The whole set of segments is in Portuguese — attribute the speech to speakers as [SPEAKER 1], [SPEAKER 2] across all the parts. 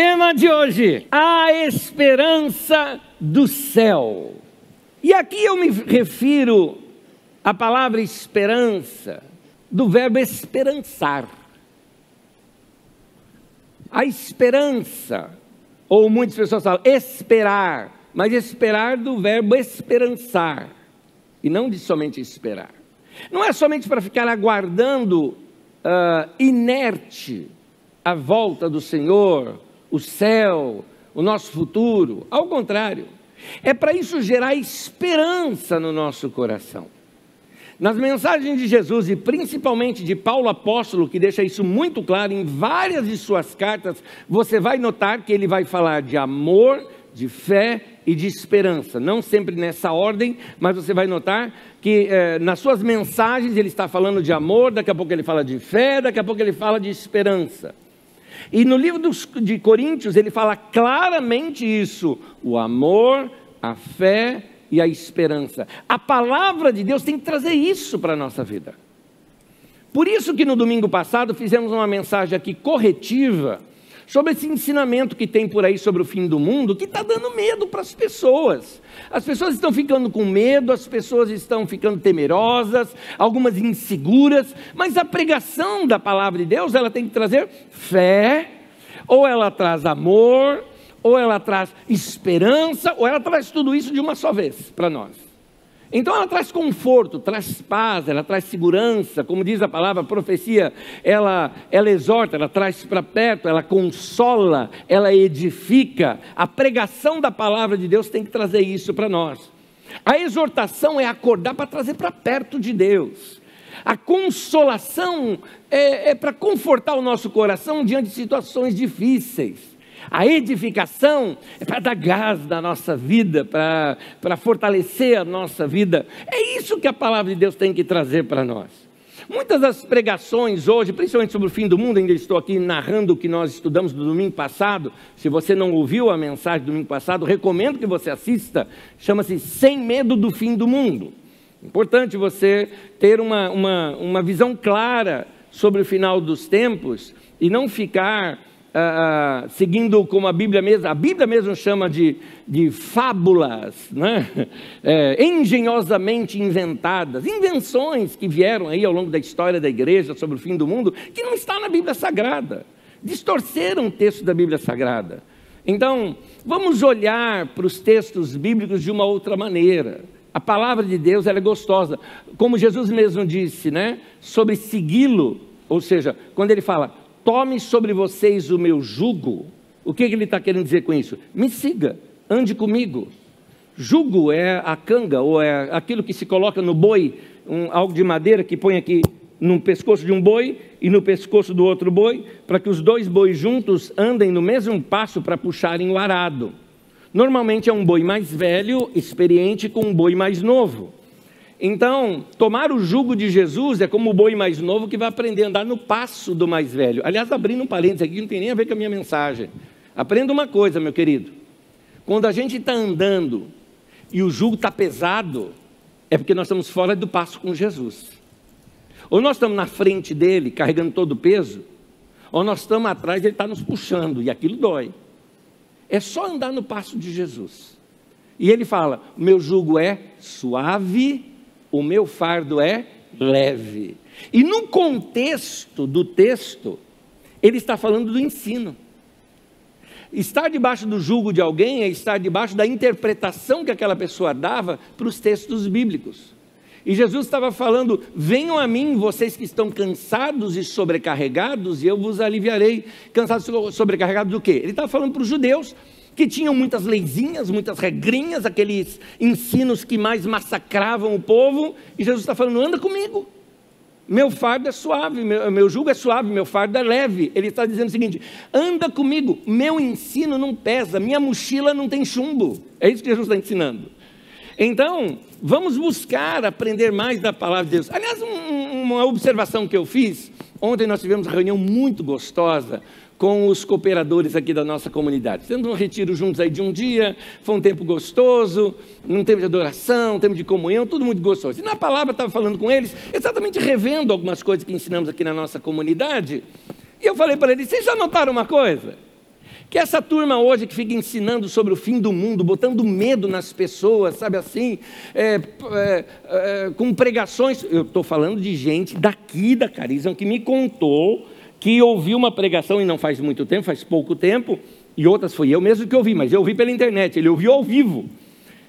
[SPEAKER 1] Tema de hoje: a esperança do céu. E aqui eu me refiro à palavra esperança, do verbo esperançar. A esperança, ou muitas pessoas falam esperar, mas esperar do verbo esperançar, e não de somente esperar. Não é somente para ficar aguardando uh, inerte a volta do Senhor, o céu, o nosso futuro. Ao contrário, é para isso gerar esperança no nosso coração. Nas mensagens de Jesus e principalmente de Paulo apóstolo, que deixa isso muito claro em várias de suas cartas, você vai notar que ele vai falar de amor, de fé e de esperança. Não sempre nessa ordem, mas você vai notar que eh, nas suas mensagens ele está falando de amor, daqui a pouco ele fala de fé, daqui a pouco ele fala de esperança. E no livro dos, de Coríntios ele fala claramente isso: o amor, a fé e a esperança. A palavra de Deus tem que trazer isso para a nossa vida. Por isso que no domingo passado fizemos uma mensagem aqui corretiva sobre esse ensinamento que tem por aí sobre o fim do mundo, que está dando medo para as pessoas. As pessoas estão ficando com medo, as pessoas estão ficando temerosas, algumas inseguras, mas a pregação da palavra de Deus, ela tem que trazer fé, ou ela traz amor, ou ela traz esperança, ou ela traz tudo isso de uma só vez para nós. Então ela traz conforto, traz paz, ela traz segurança, como diz a palavra, a profecia, ela, ela exorta, ela traz para perto, ela consola, ela edifica. A pregação da palavra de Deus tem que trazer isso para nós. A exortação é acordar para trazer para perto de Deus. A consolação é, é para confortar o nosso coração diante de situações difíceis. A edificação é para dar gás na nossa vida, para, para fortalecer a nossa vida. É isso que a palavra de Deus tem que trazer para nós. Muitas das pregações hoje, principalmente sobre o fim do mundo, ainda estou aqui narrando o que nós estudamos no domingo passado. Se você não ouviu a mensagem do domingo passado, recomendo que você assista. Chama-se Sem Medo do Fim do Mundo. Importante você ter uma, uma, uma visão clara sobre o final dos tempos e não ficar ah, ah, seguindo como a Bíblia mesmo, a Bíblia mesmo chama de, de fábulas, né? É, engenhosamente inventadas, invenções que vieram aí ao longo da história da igreja sobre o fim do mundo, que não está na Bíblia Sagrada, distorceram o texto da Bíblia Sagrada. Então, vamos olhar para os textos bíblicos de uma outra maneira. A palavra de Deus é gostosa, como Jesus mesmo disse, né? Sobre segui-lo, ou seja, quando ele fala tome sobre vocês o meu jugo. O que, que ele está querendo dizer com isso? Me siga, ande comigo. Jugo é a canga, ou é aquilo que se coloca no boi, um, algo de madeira que põe aqui no pescoço de um boi e no pescoço do outro boi, para que os dois bois juntos andem no mesmo passo para puxarem o arado. Normalmente é um boi mais velho, experiente, com um boi mais novo. Então, tomar o jugo de Jesus é como o boi mais novo que vai aprender a andar no passo do mais velho. Aliás, abrindo um parênteses aqui, não tem nem a ver com a minha mensagem. Aprenda uma coisa, meu querido. Quando a gente está andando e o jugo está pesado, é porque nós estamos fora do passo com Jesus. Ou nós estamos na frente dele, carregando todo o peso, ou nós estamos atrás, ele está nos puxando, e aquilo dói. É só andar no passo de Jesus. E ele fala: meu jugo é suave o meu fardo é leve. E no contexto do texto, ele está falando do ensino. Estar debaixo do jugo de alguém é estar debaixo da interpretação que aquela pessoa dava para os textos bíblicos. E Jesus estava falando: Venham a mim, vocês que estão cansados e sobrecarregados, e eu vos aliviarei. Cansados e sobrecarregados do quê? Ele estava falando para os judeus, que tinham muitas leizinhas, muitas regrinhas, aqueles ensinos que mais massacravam o povo, e Jesus está falando: anda comigo. Meu fardo é suave, meu, meu jugo é suave, meu fardo é leve. Ele está dizendo o seguinte: anda comigo, meu ensino não pesa, minha mochila não tem chumbo. É isso que Jesus está ensinando. Então, vamos buscar aprender mais da palavra de Deus. Aliás, um, uma observação que eu fiz, ontem nós tivemos uma reunião muito gostosa com os cooperadores aqui da nossa comunidade. Temos um retiro juntos aí de um dia, foi um tempo gostoso, um tempo de adoração, um tempo de comunhão, tudo muito gostoso. E na palavra estava falando com eles, exatamente revendo algumas coisas que ensinamos aqui na nossa comunidade, e eu falei para eles: vocês já notaram uma coisa? Que essa turma hoje que fica ensinando sobre o fim do mundo, botando medo nas pessoas, sabe assim, é, é, é, com pregações. Eu estou falando de gente daqui da Carisma que me contou que ouviu uma pregação, e não faz muito tempo, faz pouco tempo, e outras foi eu mesmo que ouvi, mas eu ouvi pela internet, ele ouviu ao vivo.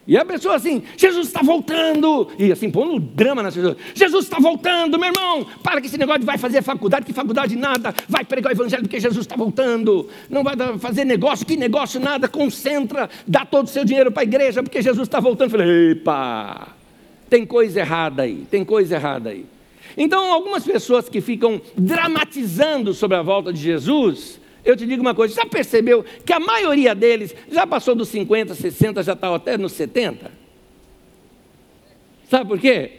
[SPEAKER 1] E a pessoa assim, Jesus está voltando. E assim, pondo drama nas pessoas. Jesus está voltando, meu irmão. Para que esse negócio de vai fazer faculdade, que faculdade nada. Vai pregar o evangelho porque Jesus está voltando. Não vai fazer negócio, que negócio nada. Concentra, dá todo o seu dinheiro para a igreja porque Jesus está voltando. Eu falei, epa, tem coisa errada aí, tem coisa errada aí. Então, algumas pessoas que ficam dramatizando sobre a volta de Jesus, eu te digo uma coisa, já percebeu que a maioria deles já passou dos 50, 60, já está até nos 70? Sabe por quê?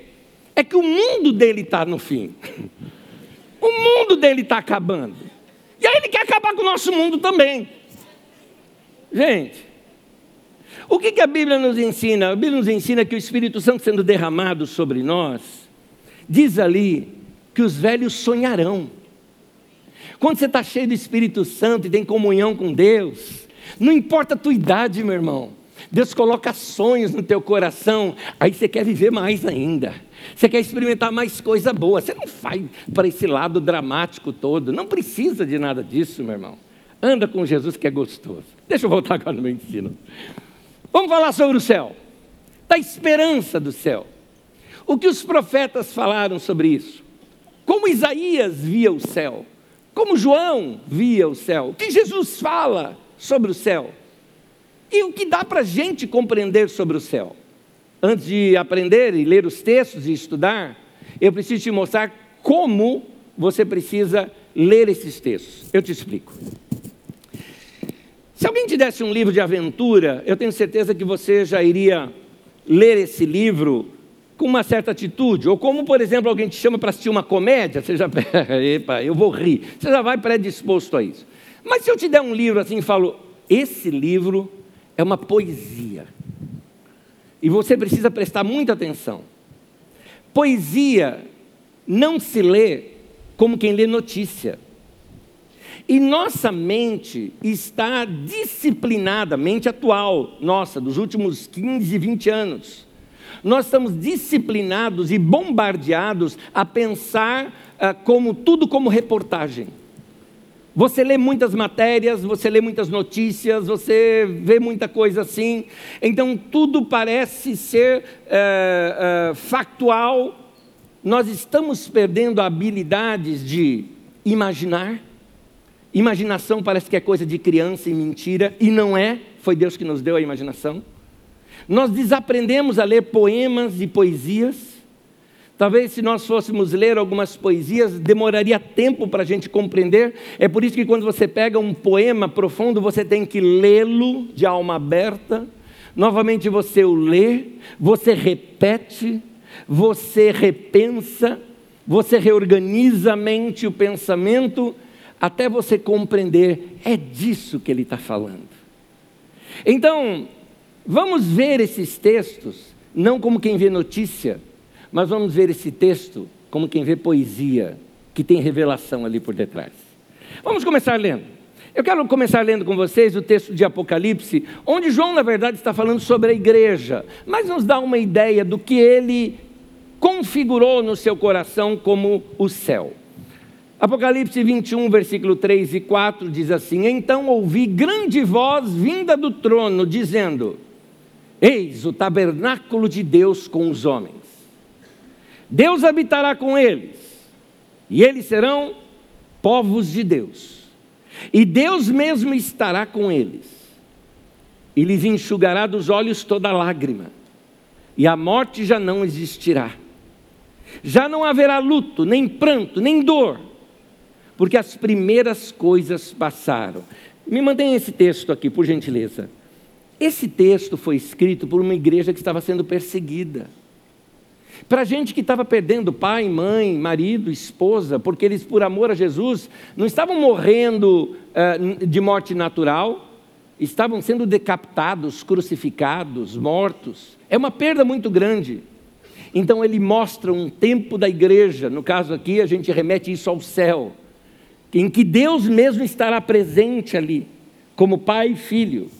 [SPEAKER 1] É que o mundo dele está no fim. O mundo dele está acabando. E aí ele quer acabar com o nosso mundo também. Gente, o que, que a Bíblia nos ensina? A Bíblia nos ensina que o Espírito Santo sendo derramado sobre nós, diz ali que os velhos sonharão. Quando você está cheio do Espírito Santo e tem comunhão com Deus, não importa a tua idade, meu irmão. Deus coloca sonhos no teu coração, aí você quer viver mais ainda. Você quer experimentar mais coisa boa. Você não vai para esse lado dramático todo. Não precisa de nada disso, meu irmão. Anda com Jesus que é gostoso. Deixa eu voltar agora no meu ensino. Vamos falar sobre o céu. Da esperança do céu. O que os profetas falaram sobre isso? Como Isaías via o céu? como João via o céu, o que Jesus fala sobre o céu e o que dá para a gente compreender sobre o céu. Antes de aprender e ler os textos e estudar, eu preciso te mostrar como você precisa ler esses textos. Eu te explico. Se alguém te desse um livro de aventura, eu tenho certeza que você já iria ler esse livro com uma certa atitude, ou como, por exemplo, alguém te chama para assistir uma comédia, você já, epa, eu vou rir, você já vai predisposto a isso. Mas se eu te der um livro assim e falo, esse livro é uma poesia, e você precisa prestar muita atenção. Poesia não se lê como quem lê notícia. E nossa mente está disciplinada, mente atual, nossa, dos últimos 15, 20 anos nós estamos disciplinados e bombardeados a pensar ah, como tudo como reportagem. Você lê muitas matérias, você lê muitas notícias, você vê muita coisa assim, então tudo parece ser eh, eh, factual. Nós estamos perdendo habilidades de imaginar. Imaginação parece que é coisa de criança e mentira, e não é, foi Deus que nos deu a imaginação. Nós desaprendemos a ler poemas e poesias. Talvez se nós fôssemos ler algumas poesias, demoraria tempo para a gente compreender. É por isso que quando você pega um poema profundo, você tem que lê-lo de alma aberta. Novamente você o lê, você repete, você repensa, você reorganiza a mente e o pensamento, até você compreender, é disso que ele está falando. Então, Vamos ver esses textos não como quem vê notícia, mas vamos ver esse texto como quem vê poesia, que tem revelação ali por detrás. Vamos começar lendo. Eu quero começar lendo com vocês o texto de Apocalipse, onde João, na verdade, está falando sobre a igreja, mas nos dá uma ideia do que ele configurou no seu coração como o céu. Apocalipse 21, versículo 3 e 4 diz assim: Então ouvi grande voz vinda do trono, dizendo: Eis o tabernáculo de Deus com os homens. Deus habitará com eles, e eles serão povos de Deus. E Deus mesmo estará com eles, e lhes enxugará dos olhos toda lágrima, e a morte já não existirá. Já não haverá luto, nem pranto, nem dor, porque as primeiras coisas passaram. Me mantenha esse texto aqui, por gentileza. Esse texto foi escrito por uma igreja que estava sendo perseguida. Para gente que estava perdendo pai, mãe, marido, esposa, porque eles, por amor a Jesus, não estavam morrendo uh, de morte natural, estavam sendo decapitados, crucificados, mortos. É uma perda muito grande. Então ele mostra um tempo da igreja, no caso aqui a gente remete isso ao céu, em que Deus mesmo estará presente ali como pai e filho.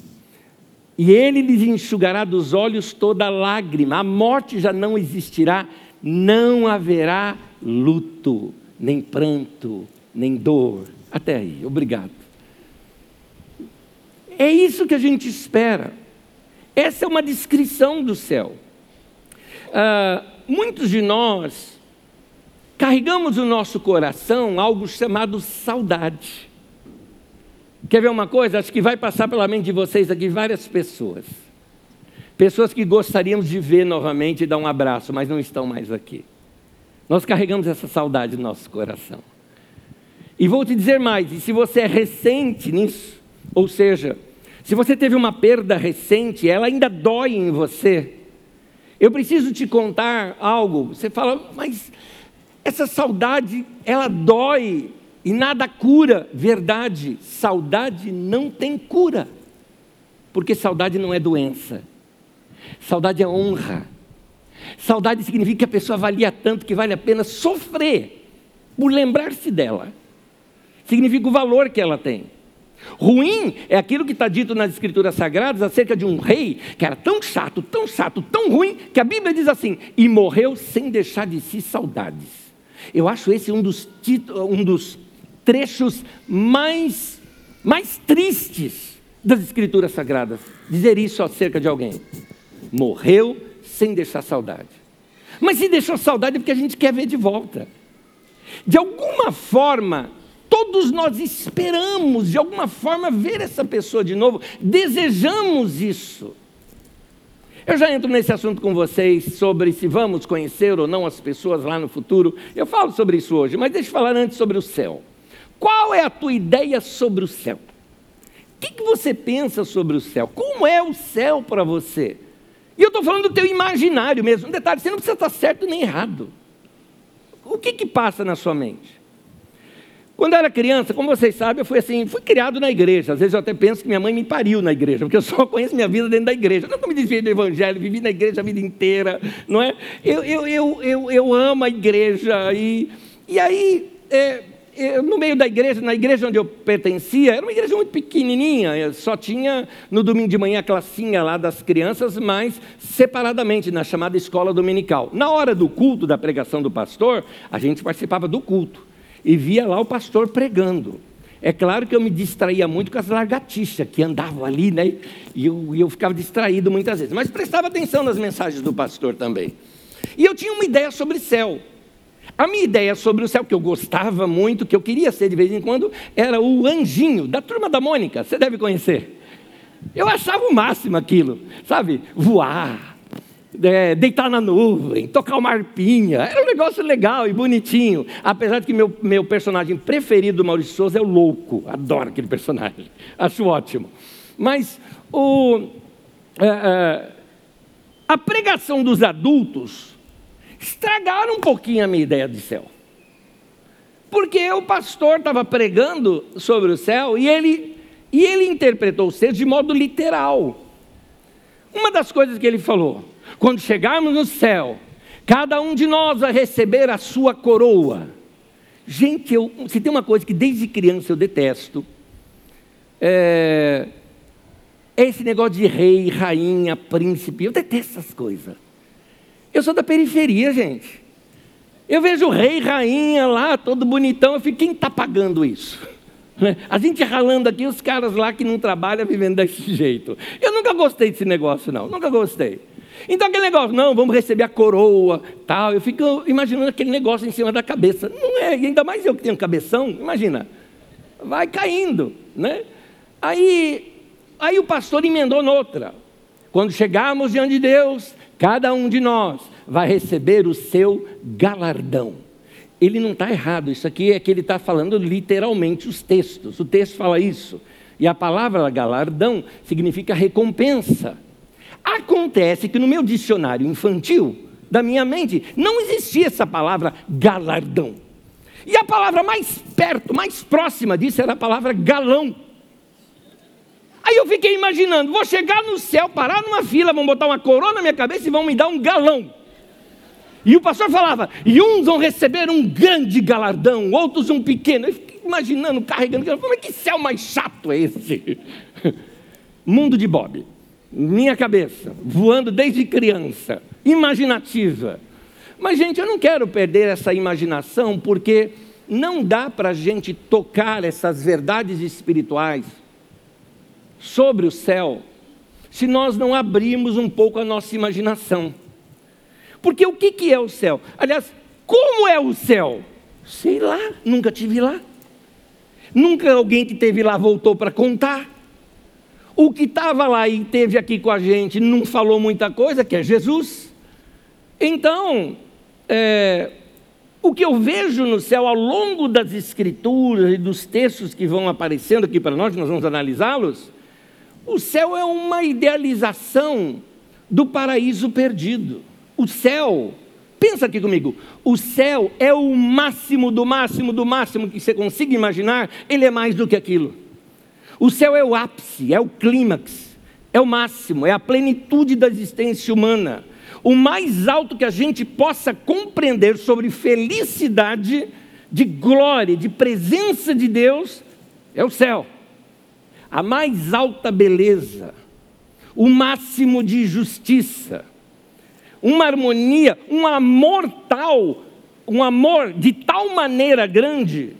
[SPEAKER 1] E ele lhes enxugará dos olhos toda lágrima, a morte já não existirá, não haverá luto, nem pranto, nem dor. Até aí, obrigado. É isso que a gente espera. Essa é uma descrição do céu. Ah, muitos de nós carregamos no nosso coração algo chamado saudade. Quer ver uma coisa? Acho que vai passar pela mente de vocês aqui várias pessoas. Pessoas que gostaríamos de ver novamente e dar um abraço, mas não estão mais aqui. Nós carregamos essa saudade no nosso coração. E vou te dizer mais: e se você é recente nisso, ou seja, se você teve uma perda recente, ela ainda dói em você. Eu preciso te contar algo. Você fala, mas essa saudade, ela dói e nada cura. Verdade, saudade não tem cura. Porque saudade não é doença. Saudade é honra. Saudade significa que a pessoa valia tanto que vale a pena sofrer por lembrar-se dela. Significa o valor que ela tem. Ruim é aquilo que está dito nas Escrituras Sagradas acerca de um rei que era tão chato, tão chato, tão ruim, que a Bíblia diz assim: e morreu sem deixar de si saudades. Eu acho esse um dos, um dos trechos mais, mais tristes das Escrituras Sagradas. Dizer isso acerca de alguém. Morreu sem deixar saudade. Mas se deixou saudade é porque a gente quer ver de volta. De alguma forma, todos nós esperamos, de alguma forma, ver essa pessoa de novo, desejamos isso. Eu já entro nesse assunto com vocês sobre se vamos conhecer ou não as pessoas lá no futuro. Eu falo sobre isso hoje, mas deixa eu falar antes sobre o céu. Qual é a tua ideia sobre o céu? O que, que você pensa sobre o céu? Como é o céu para você? E eu estou falando do teu imaginário mesmo. Um detalhe, você não precisa estar certo nem errado. O que, que passa na sua mente? Quando eu era criança, como vocês sabem, eu fui assim, fui criado na igreja. Às vezes eu até penso que minha mãe me pariu na igreja, porque eu só conheço minha vida dentro da igreja. Eu nunca me desviei do evangelho, vivi na igreja a vida inteira, não é? Eu, eu, eu, eu, eu amo a igreja e, e aí, é, no meio da igreja, na igreja onde eu pertencia, era uma igreja muito pequenininha, só tinha no domingo de manhã a classinha lá das crianças, mas separadamente, na chamada escola dominical. Na hora do culto, da pregação do pastor, a gente participava do culto e via lá o pastor pregando. É claro que eu me distraía muito com as lagartixas que andavam ali, né? E eu, eu ficava distraído muitas vezes. Mas prestava atenção nas mensagens do pastor também. E eu tinha uma ideia sobre céu. A minha ideia sobre o céu, que eu gostava muito, que eu queria ser de vez em quando, era o anjinho da turma da Mônica. Você deve conhecer. Eu achava o máximo aquilo, sabe? Voar, é, deitar na nuvem, tocar uma arpinha. Era um negócio legal e bonitinho. Apesar de que meu, meu personagem preferido do Maurício Souza é o louco. Adoro aquele personagem. Acho ótimo. Mas o, é, é, a pregação dos adultos estragaram um pouquinho a minha ideia de céu. Porque o pastor estava pregando sobre o céu e ele, e ele interpretou o céu de modo literal. Uma das coisas que ele falou, quando chegarmos no céu, cada um de nós vai receber a sua coroa. Gente, eu, se tem uma coisa que desde criança eu detesto, é, é esse negócio de rei, rainha, príncipe. Eu detesto essas coisas. Eu sou da periferia, gente. Eu vejo o rei, rainha lá, todo bonitão. Eu fico, quem está pagando isso? A gente ralando aqui, os caras lá que não trabalham vivendo desse jeito. Eu nunca gostei desse negócio, não. Nunca gostei. Então aquele negócio, não, vamos receber a coroa, tal. Eu fico imaginando aquele negócio em cima da cabeça. Não é, ainda mais eu que tenho cabeção, imagina. Vai caindo, né? Aí, aí o pastor emendou noutra. Quando chegarmos diante de Deus, cada um de nós vai receber o seu galardão. Ele não está errado, isso aqui é que ele está falando literalmente os textos. O texto fala isso. E a palavra galardão significa recompensa. Acontece que no meu dicionário infantil, da minha mente, não existia essa palavra galardão. E a palavra mais perto, mais próxima disso era a palavra galão. Aí eu fiquei imaginando, vou chegar no céu, parar numa fila, vão botar uma coroa na minha cabeça e vão me dar um galão. E o pastor falava, e uns vão receber um grande galardão, outros um pequeno. Eu fiquei imaginando, carregando, mas que céu mais chato é esse? Mundo de Bob. Minha cabeça, voando desde criança, imaginativa. Mas, gente, eu não quero perder essa imaginação, porque não dá para a gente tocar essas verdades espirituais sobre o céu se nós não abrirmos um pouco a nossa imaginação. Porque o que, é o céu? Aliás, como é o céu? Sei lá, nunca tive lá. Nunca alguém que teve lá voltou para contar. O que estava lá e teve aqui com a gente não falou muita coisa, que é Jesus. Então, é, o que eu vejo no céu ao longo das escrituras e dos textos que vão aparecendo aqui para nós, nós vamos analisá-los, o céu é uma idealização do paraíso perdido. O céu, pensa aqui comigo, o céu é o máximo do máximo do máximo que você consiga imaginar, ele é mais do que aquilo. O céu é o ápice, é o clímax, é o máximo, é a plenitude da existência humana. O mais alto que a gente possa compreender sobre felicidade, de glória, de presença de Deus, é o céu a mais alta beleza, o máximo de justiça, uma harmonia, um amor tal, um amor de tal maneira grande,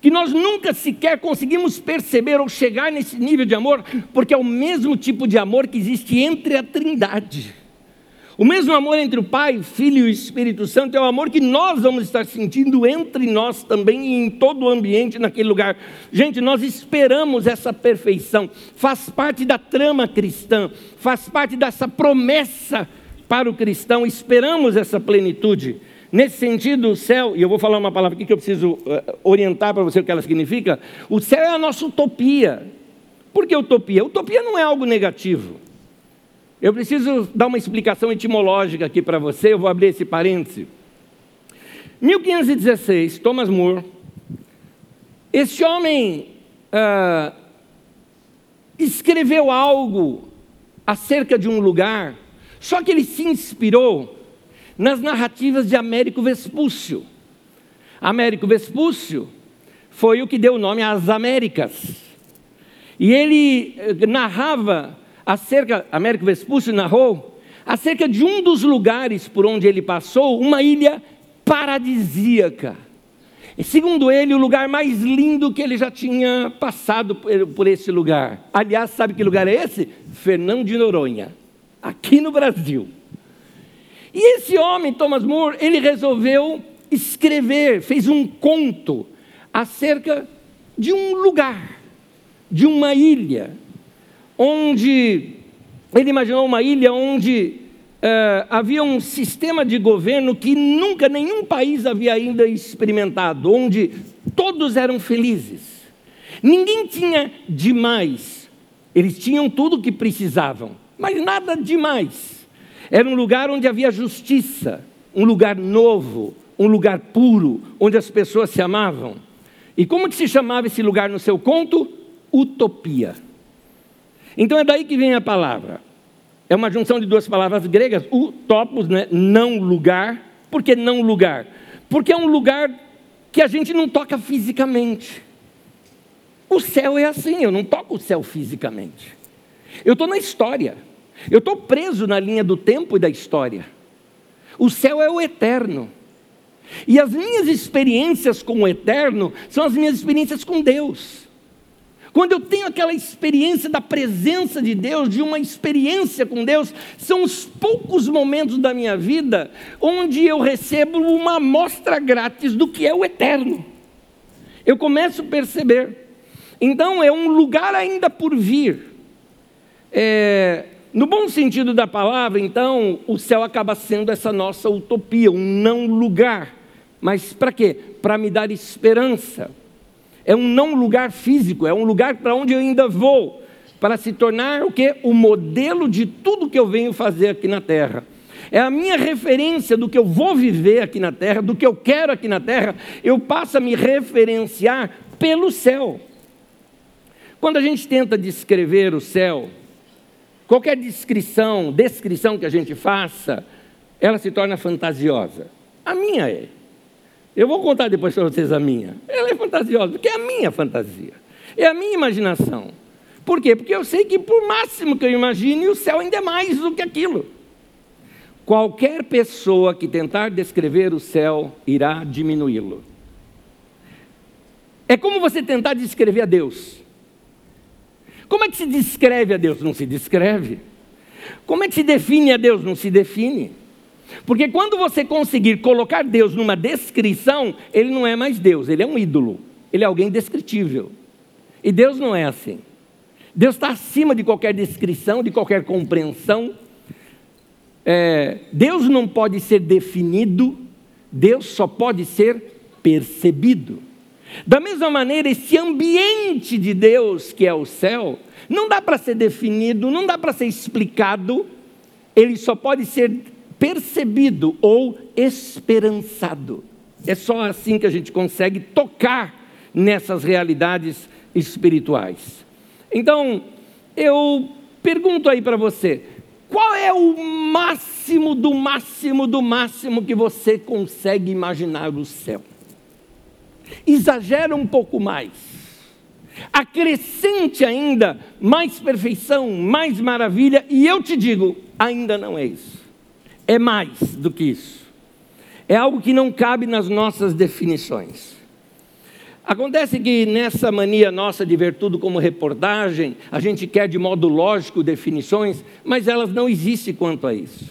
[SPEAKER 1] que nós nunca sequer conseguimos perceber ou chegar nesse nível de amor, porque é o mesmo tipo de amor que existe entre a Trindade. O mesmo amor entre o Pai, Filho e o Espírito Santo é o amor que nós vamos estar sentindo entre nós também e em todo o ambiente naquele lugar. Gente, nós esperamos essa perfeição, faz parte da trama cristã, faz parte dessa promessa para o cristão, esperamos essa plenitude. Nesse sentido, o céu, e eu vou falar uma palavra aqui que eu preciso uh, orientar para você o que ela significa: o céu é a nossa utopia. Por que utopia? Utopia não é algo negativo. Eu preciso dar uma explicação etimológica aqui para você, eu vou abrir esse parêntese. 1516, Thomas More, esse homem ah, escreveu algo acerca de um lugar, só que ele se inspirou nas narrativas de Américo Vespúcio. Américo Vespúcio foi o que deu o nome às Américas. E ele eh, narrava acerca, Américo Vespúcio narrou, acerca de um dos lugares por onde ele passou, uma ilha paradisíaca. Segundo ele, o lugar mais lindo que ele já tinha passado por, esse lugar. Aliás, sabe que lugar é esse? Fernão de Noronha, aqui no Brasil. E esse homem, Thomas More, ele resolveu escrever, fez um conto acerca de um lugar, de uma ilha, onde ele imaginou uma ilha onde uh, havia um sistema de governo que nunca nenhum país havia ainda experimentado, onde todos eram felizes. Ninguém tinha demais. Eles tinham tudo o que precisavam, mas nada demais. Era um lugar onde havia justiça, um lugar novo, um lugar puro, onde as pessoas se amavam. E como que se chamava esse lugar no seu conto? Utopia. Então é daí que vem a palavra. É uma junção de duas palavras gregas, o topos, né? não lugar. Por que não lugar? Porque é um lugar que a gente não toca fisicamente. O céu é assim, eu não toco o céu fisicamente. Eu estou na história. Eu estou preso na linha do tempo e da história. O céu é o eterno. E as minhas experiências com o eterno são as minhas experiências com Deus. Quando eu tenho aquela experiência da presença de Deus, de uma experiência com Deus, são os poucos momentos da minha vida onde eu recebo uma amostra grátis do que é o eterno. Eu começo a perceber. Então é um lugar ainda por vir. É, no bom sentido da palavra, então, o céu acaba sendo essa nossa utopia, um não lugar. Mas para quê? Para me dar esperança é um não lugar físico, é um lugar para onde eu ainda vou, para se tornar o que? O modelo de tudo que eu venho fazer aqui na terra. É a minha referência do que eu vou viver aqui na terra, do que eu quero aqui na terra, eu passo a me referenciar pelo céu. Quando a gente tenta descrever o céu, qualquer descrição, descrição que a gente faça, ela se torna fantasiosa. A minha é. Eu vou contar depois para vocês a minha. Ela é fantasiosa, porque é a minha fantasia. É a minha imaginação. Por quê? Porque eu sei que, por máximo que eu imagine, o céu ainda é mais do que aquilo. Qualquer pessoa que tentar descrever o céu irá diminuí-lo. É como você tentar descrever a Deus. Como é que se descreve a Deus? Não se descreve. Como é que se define a Deus? Não se define. Porque quando você conseguir colocar Deus numa descrição, ele não é mais Deus, ele é um ídolo, ele é alguém descritível. E Deus não é assim. Deus está acima de qualquer descrição, de qualquer compreensão. É, Deus não pode ser definido, Deus só pode ser percebido. Da mesma maneira, esse ambiente de Deus, que é o céu, não dá para ser definido, não dá para ser explicado, ele só pode ser percebido ou esperançado. É só assim que a gente consegue tocar nessas realidades espirituais. Então, eu pergunto aí para você: qual é o máximo do máximo do máximo que você consegue imaginar o céu? Exagera um pouco mais. Acrescente ainda mais perfeição, mais maravilha, e eu te digo, ainda não é isso. É mais do que isso. É algo que não cabe nas nossas definições. Acontece que nessa mania nossa de ver tudo como reportagem, a gente quer de modo lógico definições, mas elas não existem quanto a isso.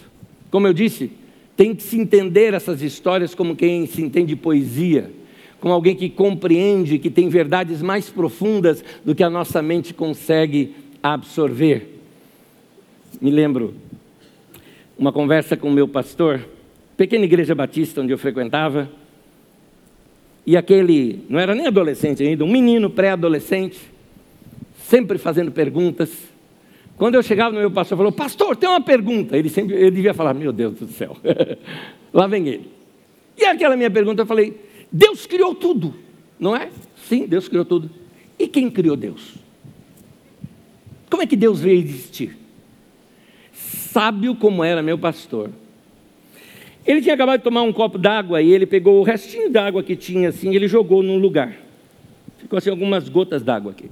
[SPEAKER 1] Como eu disse, tem que se entender essas histórias como quem se entende poesia, como alguém que compreende que tem verdades mais profundas do que a nossa mente consegue absorver. Me lembro uma conversa com o meu pastor, pequena igreja batista onde eu frequentava, e aquele, não era nem adolescente ainda, um menino pré-adolescente, sempre fazendo perguntas. Quando eu chegava no meu pastor, falou: Pastor, tem uma pergunta. Ele sempre, ele devia falar: Meu Deus do céu, lá vem ele. E aquela minha pergunta, eu falei: Deus criou tudo, não é? Sim, Deus criou tudo. E quem criou Deus? Como é que Deus veio existir? Sábio como era meu pastor, ele tinha acabado de tomar um copo d'água e ele pegou o restinho d'água que tinha assim, e ele jogou num lugar. Ficou assim algumas gotas d'água aqui.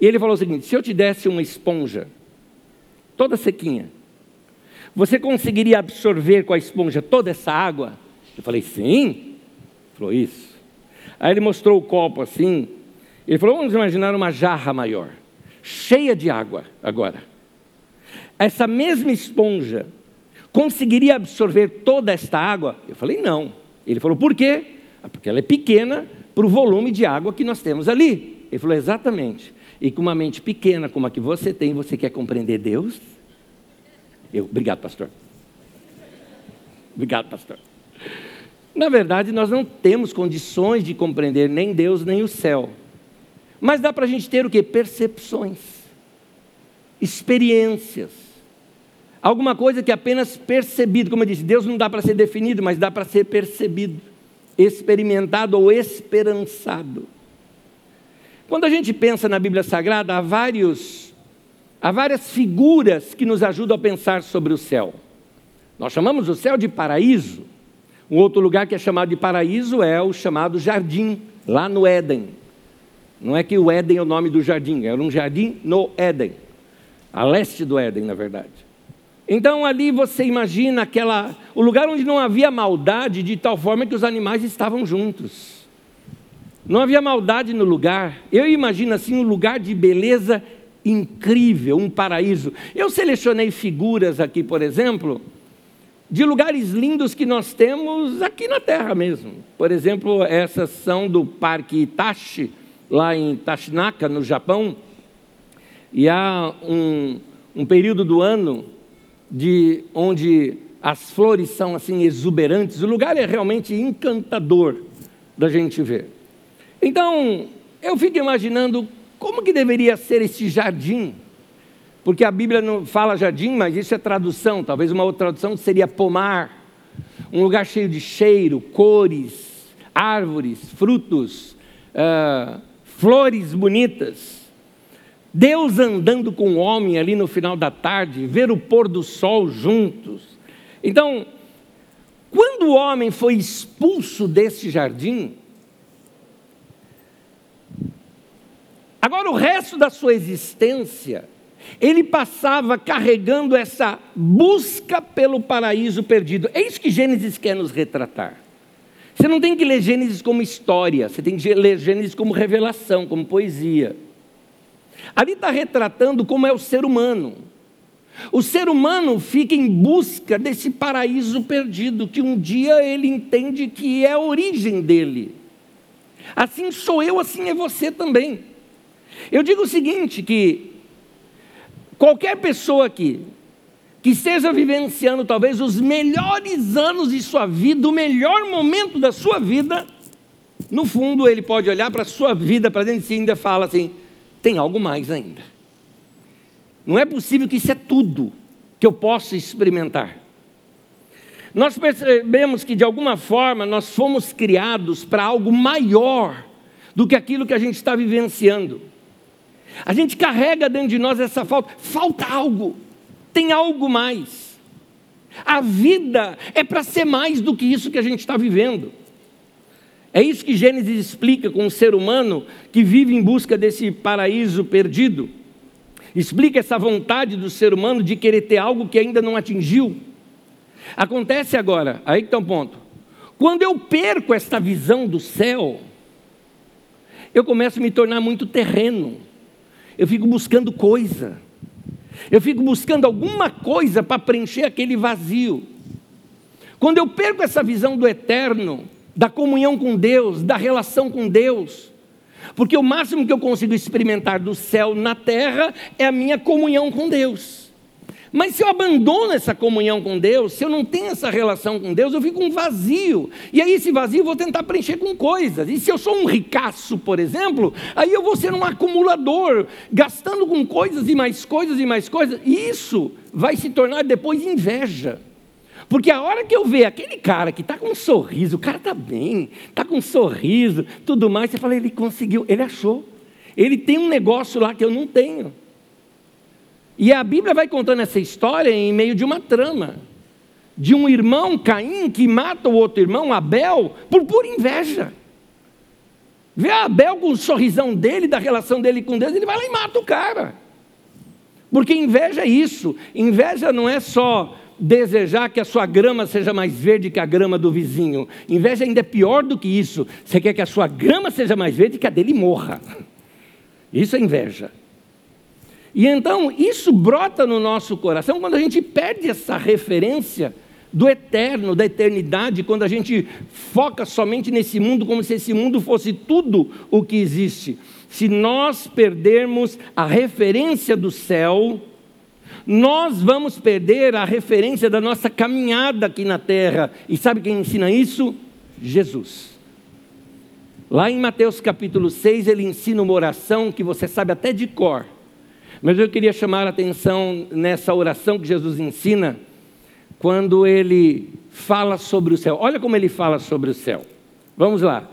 [SPEAKER 1] E ele falou o seguinte: se eu te desse uma esponja, toda sequinha, você conseguiria absorver com a esponja toda essa água? Eu falei, sim. Ele falou, isso. Aí ele mostrou o copo assim. Ele falou, vamos imaginar uma jarra maior, cheia de água agora. Essa mesma esponja conseguiria absorver toda esta água? Eu falei, não. Ele falou, por quê? Ah, porque ela é pequena para o volume de água que nós temos ali. Ele falou, exatamente. E com uma mente pequena como a que você tem, você quer compreender Deus? Eu, obrigado, pastor. Obrigado, pastor. Na verdade, nós não temos condições de compreender nem Deus nem o céu. Mas dá para a gente ter o que? Percepções, experiências Alguma coisa que é apenas percebido, como eu disse, Deus não dá para ser definido, mas dá para ser percebido, experimentado ou esperançado. Quando a gente pensa na Bíblia Sagrada, há, vários, há várias figuras que nos ajudam a pensar sobre o céu. Nós chamamos o céu de paraíso. Um outro lugar que é chamado de paraíso é o chamado jardim, lá no Éden. Não é que o Éden é o nome do jardim, era um jardim no Éden, a leste do Éden, na verdade. Então ali você imagina aquela o lugar onde não havia maldade de tal forma que os animais estavam juntos. Não havia maldade no lugar. Eu imagino assim um lugar de beleza incrível, um paraíso. Eu selecionei figuras aqui, por exemplo, de lugares lindos que nós temos aqui na Terra mesmo. Por exemplo, essas são do Parque Itachi, lá em Tashinaka, no Japão. E há um, um período do ano de onde as flores são assim exuberantes, o lugar é realmente encantador da gente ver. Então, eu fico imaginando como que deveria ser esse jardim, porque a Bíblia não fala jardim, mas isso é tradução, talvez uma outra tradução seria pomar, um lugar cheio de cheiro, cores, árvores, frutos, uh, flores bonitas. Deus andando com o homem ali no final da tarde, ver o pôr do sol juntos. Então, quando o homem foi expulso desse jardim, Agora, o resto da sua existência, ele passava carregando essa busca pelo paraíso perdido. É isso que Gênesis quer nos retratar. Você não tem que ler Gênesis como história, você tem que ler Gênesis como revelação, como poesia. Ali está retratando como é o ser humano. O ser humano fica em busca desse paraíso perdido, que um dia ele entende que é a origem dele. Assim sou eu, assim é você também. Eu digo o seguinte: que qualquer pessoa aqui que esteja vivenciando talvez os melhores anos de sua vida, o melhor momento da sua vida, no fundo ele pode olhar para a sua vida, para dentro de si e ainda fala assim: tem algo mais ainda. Não é possível que isso é tudo que eu possa experimentar. Nós percebemos que de alguma forma nós fomos criados para algo maior do que aquilo que a gente está vivenciando. A gente carrega dentro de nós essa falta, falta algo tem algo mais. A vida é para ser mais do que isso que a gente está vivendo. É isso que Gênesis explica com o ser humano que vive em busca desse paraíso perdido. Explica essa vontade do ser humano de querer ter algo que ainda não atingiu. Acontece agora, aí que está um ponto. Quando eu perco esta visão do céu, eu começo a me tornar muito terreno. Eu fico buscando coisa. Eu fico buscando alguma coisa para preencher aquele vazio. Quando eu perco essa visão do eterno, da comunhão com Deus, da relação com Deus, porque o máximo que eu consigo experimentar do céu na terra é a minha comunhão com Deus. Mas se eu abandono essa comunhão com Deus, se eu não tenho essa relação com Deus, eu fico um vazio. E aí, esse vazio eu vou tentar preencher com coisas. E se eu sou um ricaço, por exemplo, aí eu vou ser um acumulador, gastando com coisas e mais coisas e mais coisas. E isso vai se tornar depois inveja. Porque a hora que eu ver aquele cara que está com um sorriso, o cara está bem, está com um sorriso, tudo mais, você fala, ele conseguiu, ele achou. Ele tem um negócio lá que eu não tenho. E a Bíblia vai contando essa história em meio de uma trama. De um irmão, Caim, que mata o outro irmão, Abel, por pura inveja. Vê Abel com o sorrisão dele, da relação dele com Deus, ele vai lá e mata o cara. Porque inveja é isso. Inveja não é só desejar que a sua grama seja mais verde que a grama do vizinho. Inveja ainda é pior do que isso. Você quer que a sua grama seja mais verde que a dele morra. Isso é inveja. E então isso brota no nosso coração quando a gente perde essa referência do eterno, da eternidade, quando a gente foca somente nesse mundo como se esse mundo fosse tudo o que existe. Se nós perdermos a referência do céu, nós vamos perder a referência da nossa caminhada aqui na terra. E sabe quem ensina isso? Jesus. Lá em Mateus capítulo 6, ele ensina uma oração que você sabe até de cor mas eu queria chamar a atenção nessa oração que Jesus ensina, quando ele fala sobre o céu. Olha como ele fala sobre o céu. Vamos lá.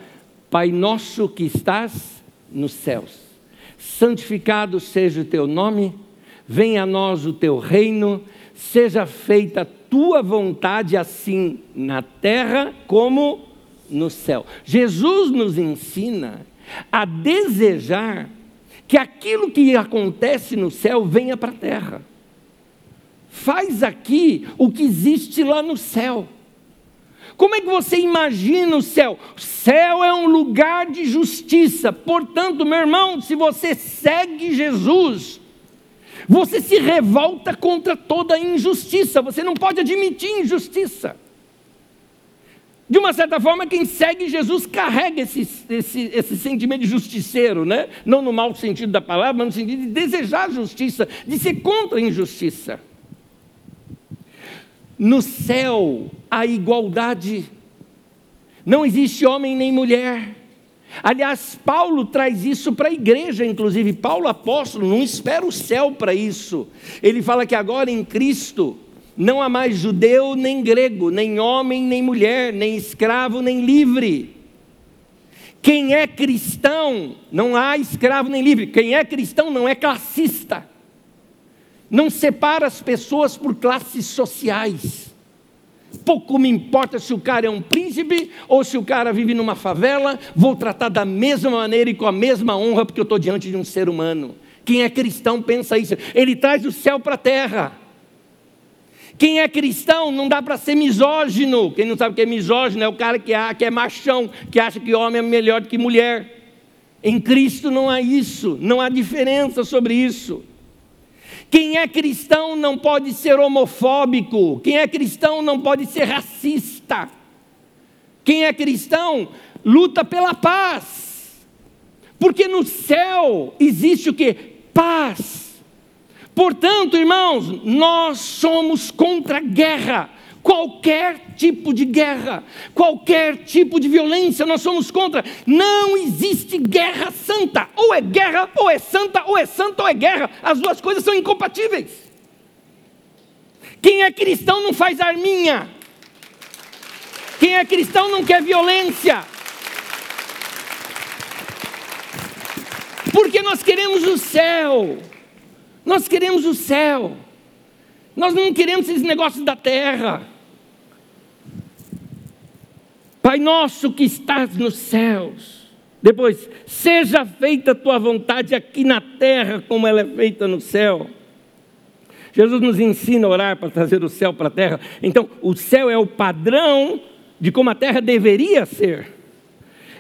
[SPEAKER 1] Pai nosso que estás nos céus, santificado seja o teu nome, venha a nós o teu reino, seja feita a tua vontade, assim na terra como no céu. Jesus nos ensina a desejar que aquilo que acontece no céu venha para a terra. Faz aqui o que existe lá no céu. Como é que você imagina o céu? O céu é um lugar de justiça. Portanto, meu irmão, se você segue Jesus, você se revolta contra toda injustiça. Você não pode admitir injustiça. De uma certa forma, quem segue Jesus carrega esse, esse, esse sentimento de justiceiro, né? não no mau sentido da palavra, mas no sentido de desejar justiça, de ser contra a injustiça. No céu há igualdade, não existe homem nem mulher. Aliás, Paulo traz isso para a igreja, inclusive, Paulo apóstolo não espera o céu para isso. Ele fala que agora em Cristo não há mais judeu nem grego, nem homem nem mulher, nem escravo nem livre. Quem é cristão, não há escravo nem livre. Quem é cristão não é classista. Não separa as pessoas por classes sociais. Pouco me importa se o cara é um príncipe ou se o cara vive numa favela, vou tratar da mesma maneira e com a mesma honra, porque eu estou diante de um ser humano. Quem é cristão pensa isso, ele traz o céu para a terra. Quem é cristão não dá para ser misógino. Quem não sabe o que é misógino é o cara que, é, que é machão, que acha que homem é melhor do que mulher. Em Cristo não há isso, não há diferença sobre isso. Quem é cristão não pode ser homofóbico. Quem é cristão não pode ser racista. Quem é cristão luta pela paz. Porque no céu existe o que? Paz. Portanto, irmãos, nós somos contra a guerra qualquer tipo de guerra, qualquer tipo de violência, nós somos contra. Não existe guerra santa. Ou é guerra, ou é santa, ou é santa, ou é guerra. As duas coisas são incompatíveis. Quem é cristão não faz arminha. Quem é cristão não quer violência. Porque nós queremos o céu. Nós queremos o céu. Nós não queremos esses negócios da terra. Pai nosso que estás nos céus. Depois, seja feita a tua vontade aqui na terra, como ela é feita no céu. Jesus nos ensina a orar para trazer o céu para a terra. Então, o céu é o padrão de como a terra deveria ser.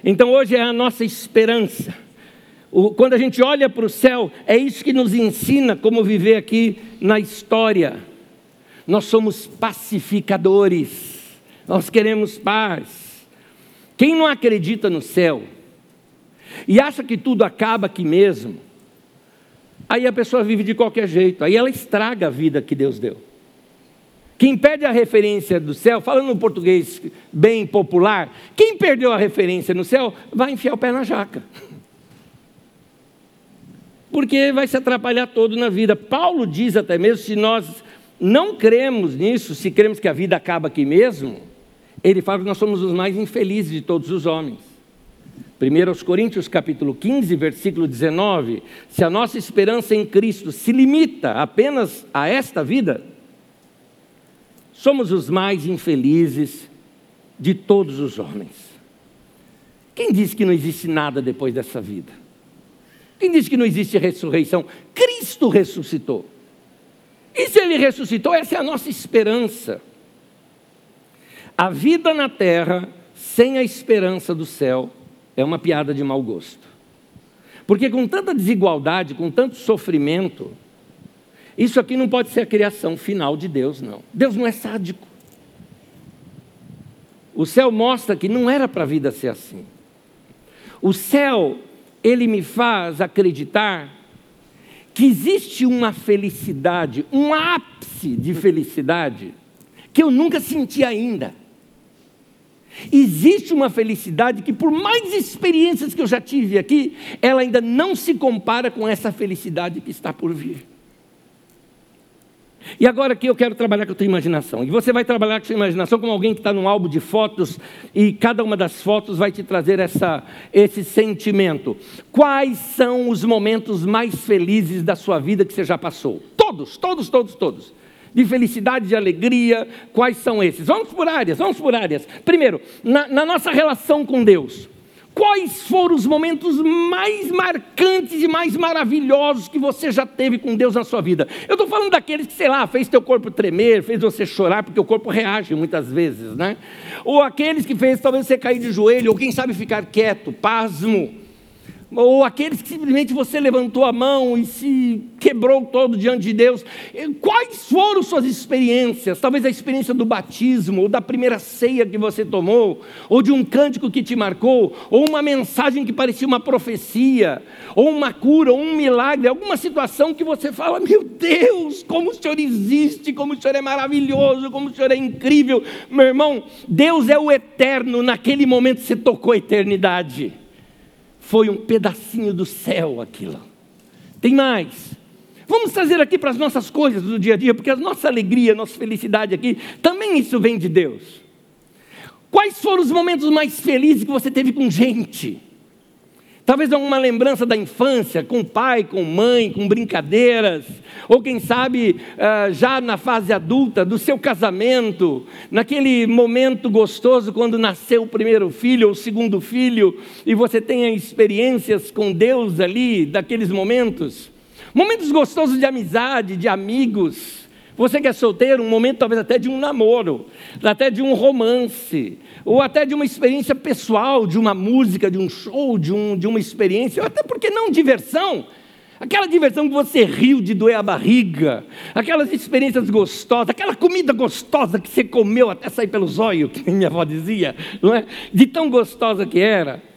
[SPEAKER 1] Então, hoje é a nossa esperança. O, quando a gente olha para o céu, é isso que nos ensina como viver aqui na história. Nós somos pacificadores, nós queremos paz. Quem não acredita no céu e acha que tudo acaba aqui mesmo, aí a pessoa vive de qualquer jeito, aí ela estraga a vida que Deus deu. Quem perde a referência do céu, falando no português bem popular, quem perdeu a referência no céu, vai enfiar o pé na jaca. Porque vai se atrapalhar todo na vida. Paulo diz até mesmo: se nós não cremos nisso, se cremos que a vida acaba aqui mesmo, ele fala que nós somos os mais infelizes de todos os homens. 1 Coríntios capítulo 15, versículo 19, se a nossa esperança em Cristo se limita apenas a esta vida, somos os mais infelizes de todos os homens. Quem disse que não existe nada depois dessa vida? Quem disse que não existe ressurreição? Cristo ressuscitou. E se ele ressuscitou, essa é a nossa esperança. A vida na terra, sem a esperança do céu, é uma piada de mau gosto. Porque com tanta desigualdade, com tanto sofrimento, isso aqui não pode ser a criação final de Deus, não. Deus não é sádico. O céu mostra que não era para a vida ser assim. O céu, ele me faz acreditar que existe uma felicidade, um ápice de felicidade, que eu nunca senti ainda. Existe uma felicidade que, por mais experiências que eu já tive aqui, ela ainda não se compara com essa felicidade que está por vir. E agora aqui eu quero trabalhar com a tua imaginação. E você vai trabalhar com a sua imaginação como alguém que está num álbum de fotos e cada uma das fotos vai te trazer essa, esse sentimento. Quais são os momentos mais felizes da sua vida que você já passou? Todos, todos, todos, todos de felicidade, de alegria, quais são esses? Vamos por áreas, vamos por áreas. Primeiro, na, na nossa relação com Deus. Quais foram os momentos mais marcantes e mais maravilhosos que você já teve com Deus na sua vida? Eu estou falando daqueles que, sei lá, fez teu corpo tremer, fez você chorar, porque o corpo reage muitas vezes, né? Ou aqueles que fez talvez você cair de joelho, ou quem sabe ficar quieto, pasmo ou aqueles que simplesmente você levantou a mão e se quebrou todo diante de Deus. Quais foram suas experiências? Talvez a experiência do batismo, ou da primeira ceia que você tomou, ou de um cântico que te marcou, ou uma mensagem que parecia uma profecia, ou uma cura, ou um milagre, alguma situação que você fala: Meu Deus, como o Senhor existe, como o Senhor é maravilhoso, como o Senhor é incrível. Meu irmão, Deus é o eterno, naquele momento você tocou a eternidade foi um pedacinho do céu aquilo. Tem mais. Vamos trazer aqui para as nossas coisas do dia a dia, porque a nossa alegria, a nossa felicidade aqui, também isso vem de Deus. Quais foram os momentos mais felizes que você teve com gente? Talvez alguma lembrança da infância, com pai, com mãe, com brincadeiras, ou quem sabe ah, já na fase adulta, do seu casamento, naquele momento gostoso quando nasceu o primeiro filho ou o segundo filho, e você tem experiências com Deus ali, daqueles momentos. Momentos gostosos de amizade, de amigos, você que é solteiro, um momento talvez até de um namoro, até de um romance, ou até de uma experiência pessoal, de uma música, de um show, de, um, de uma experiência, ou até porque não diversão. Aquela diversão que você riu de doer a barriga, aquelas experiências gostosas, aquela comida gostosa que você comeu até sair pelos olhos, que minha avó dizia, não é? De tão gostosa que era.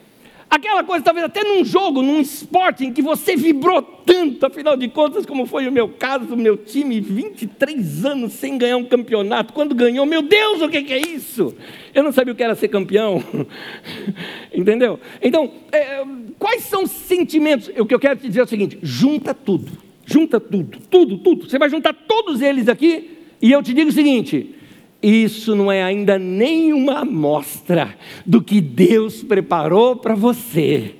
[SPEAKER 1] Aquela coisa, talvez até num jogo, num esporte em que você vibrou tanto, afinal de contas, como foi o meu caso, o meu time, 23 anos sem ganhar um campeonato. Quando ganhou, meu Deus, o que é isso? Eu não sabia o que era ser campeão. Entendeu? Então, é, quais são os sentimentos? O que eu quero te dizer é o seguinte: junta tudo, junta tudo, tudo, tudo. Você vai juntar todos eles aqui, e eu te digo o seguinte: isso não é ainda nenhuma amostra do que Deus preparou para você.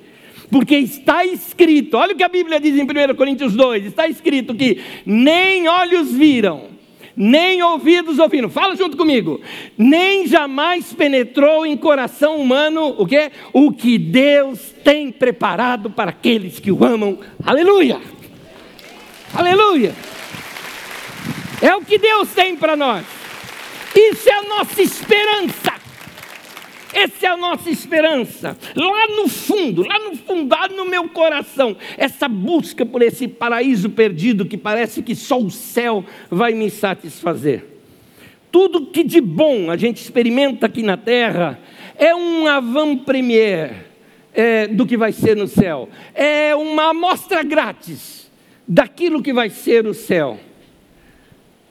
[SPEAKER 1] Porque está escrito, olha o que a Bíblia diz em 1 Coríntios 2: está escrito que nem olhos viram, nem ouvidos ouviram. Fala junto comigo. Nem jamais penetrou em coração humano o que? O que Deus tem preparado para aqueles que o amam. Aleluia! Aleluia! É o que Deus tem para nós. Isso é a nossa esperança. Essa é a nossa esperança. Lá no fundo, lá no fundo, lá no meu coração, essa busca por esse paraíso perdido que parece que só o céu vai me satisfazer. Tudo que de bom a gente experimenta aqui na terra é um avant-première é, do que vai ser no céu. É uma amostra grátis daquilo que vai ser o céu.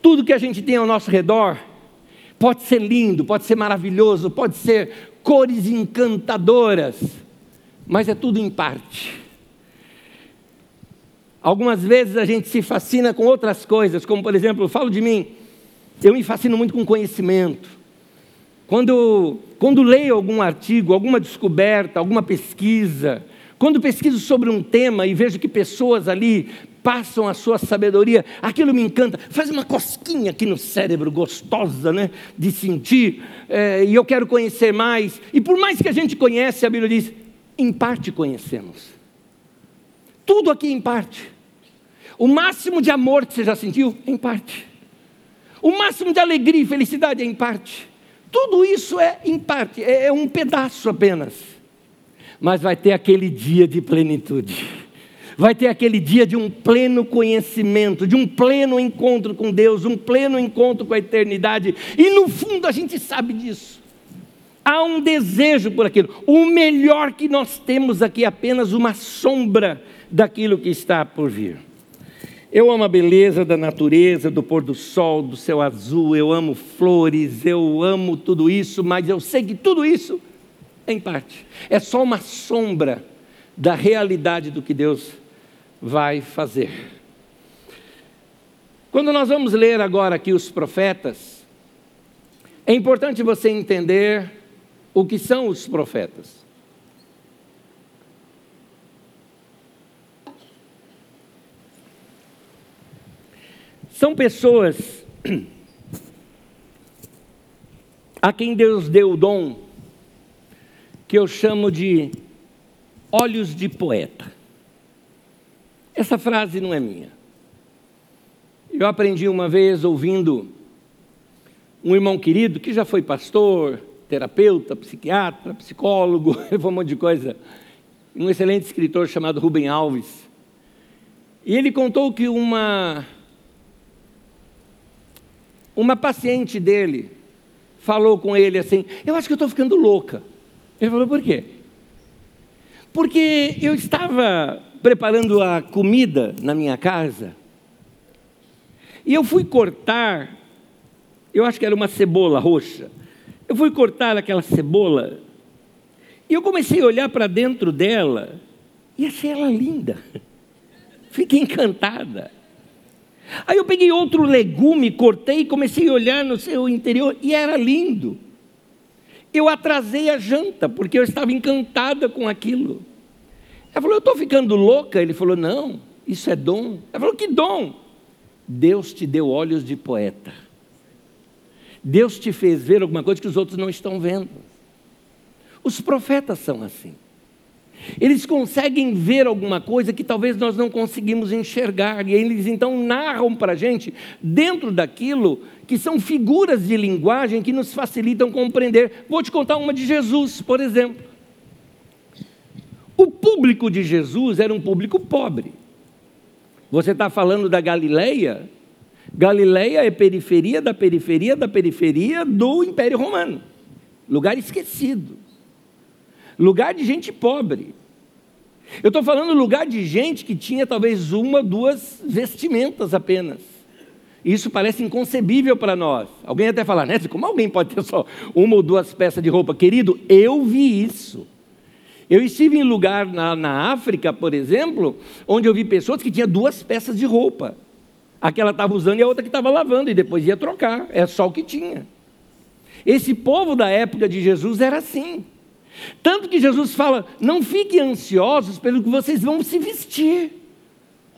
[SPEAKER 1] Tudo que a gente tem ao nosso redor Pode ser lindo, pode ser maravilhoso, pode ser cores encantadoras, mas é tudo em parte. Algumas vezes a gente se fascina com outras coisas, como por exemplo, falo de mim, eu me fascino muito com conhecimento. Quando, quando leio algum artigo, alguma descoberta, alguma pesquisa, quando pesquiso sobre um tema e vejo que pessoas ali passam a sua sabedoria, aquilo me encanta, faz uma cosquinha aqui no cérebro, gostosa, né? De sentir, é, e eu quero conhecer mais. E por mais que a gente conhece, a Bíblia diz, em parte conhecemos. Tudo aqui em parte. O máximo de amor que você já sentiu, em parte. O máximo de alegria e felicidade em parte. Tudo isso é em parte, é, é um pedaço apenas. Mas vai ter aquele dia de plenitude vai ter aquele dia de um pleno conhecimento, de um pleno encontro com Deus, um pleno encontro com a eternidade, e no fundo a gente sabe disso. Há um desejo por aquilo. O melhor que nós temos aqui é apenas uma sombra daquilo que está por vir. Eu amo a beleza da natureza, do pôr do sol, do céu azul, eu amo flores, eu amo tudo isso, mas eu sei que tudo isso, em parte, é só uma sombra da realidade do que Deus vai fazer. Quando nós vamos ler agora aqui os profetas, é importante você entender o que são os profetas. São pessoas a quem Deus deu o dom que eu chamo de olhos de poeta. Essa frase não é minha. Eu aprendi uma vez ouvindo um irmão querido que já foi pastor, terapeuta, psiquiatra, psicólogo, um monte de coisa, um excelente escritor chamado Rubem Alves. E ele contou que uma uma paciente dele falou com ele assim: Eu acho que eu estou ficando louca. Ele falou: Por quê? Porque eu estava preparando a comida na minha casa, e eu fui cortar, eu acho que era uma cebola roxa. Eu fui cortar aquela cebola, e eu comecei a olhar para dentro dela, e achei ela linda. Fiquei encantada. Aí eu peguei outro legume, cortei e comecei a olhar no seu interior, e era lindo. Eu atrasei a janta, porque eu estava encantada com aquilo. Ela falou: Eu estou ficando louca. Ele falou: Não, isso é dom. Ela falou: Que dom? Deus te deu olhos de poeta. Deus te fez ver alguma coisa que os outros não estão vendo. Os profetas são assim. Eles conseguem ver alguma coisa que talvez nós não conseguimos enxergar, e eles então narram para a gente, dentro daquilo que são figuras de linguagem que nos facilitam compreender. Vou te contar uma de Jesus, por exemplo. Público de Jesus era um público pobre. Você está falando da Galileia? Galileia é periferia da periferia da periferia do Império Romano lugar esquecido lugar de gente pobre. Eu estou falando lugar de gente que tinha talvez uma, duas vestimentas apenas. Isso parece inconcebível para nós. Alguém até fala, né? Como alguém pode ter só uma ou duas peças de roupa? Querido, eu vi isso. Eu estive em lugar na, na África, por exemplo, onde eu vi pessoas que tinham duas peças de roupa. Aquela estava usando e a outra que estava lavando, e depois ia trocar. É só o que tinha. Esse povo da época de Jesus era assim. Tanto que Jesus fala: não fiquem ansiosos pelo que vocês vão se vestir.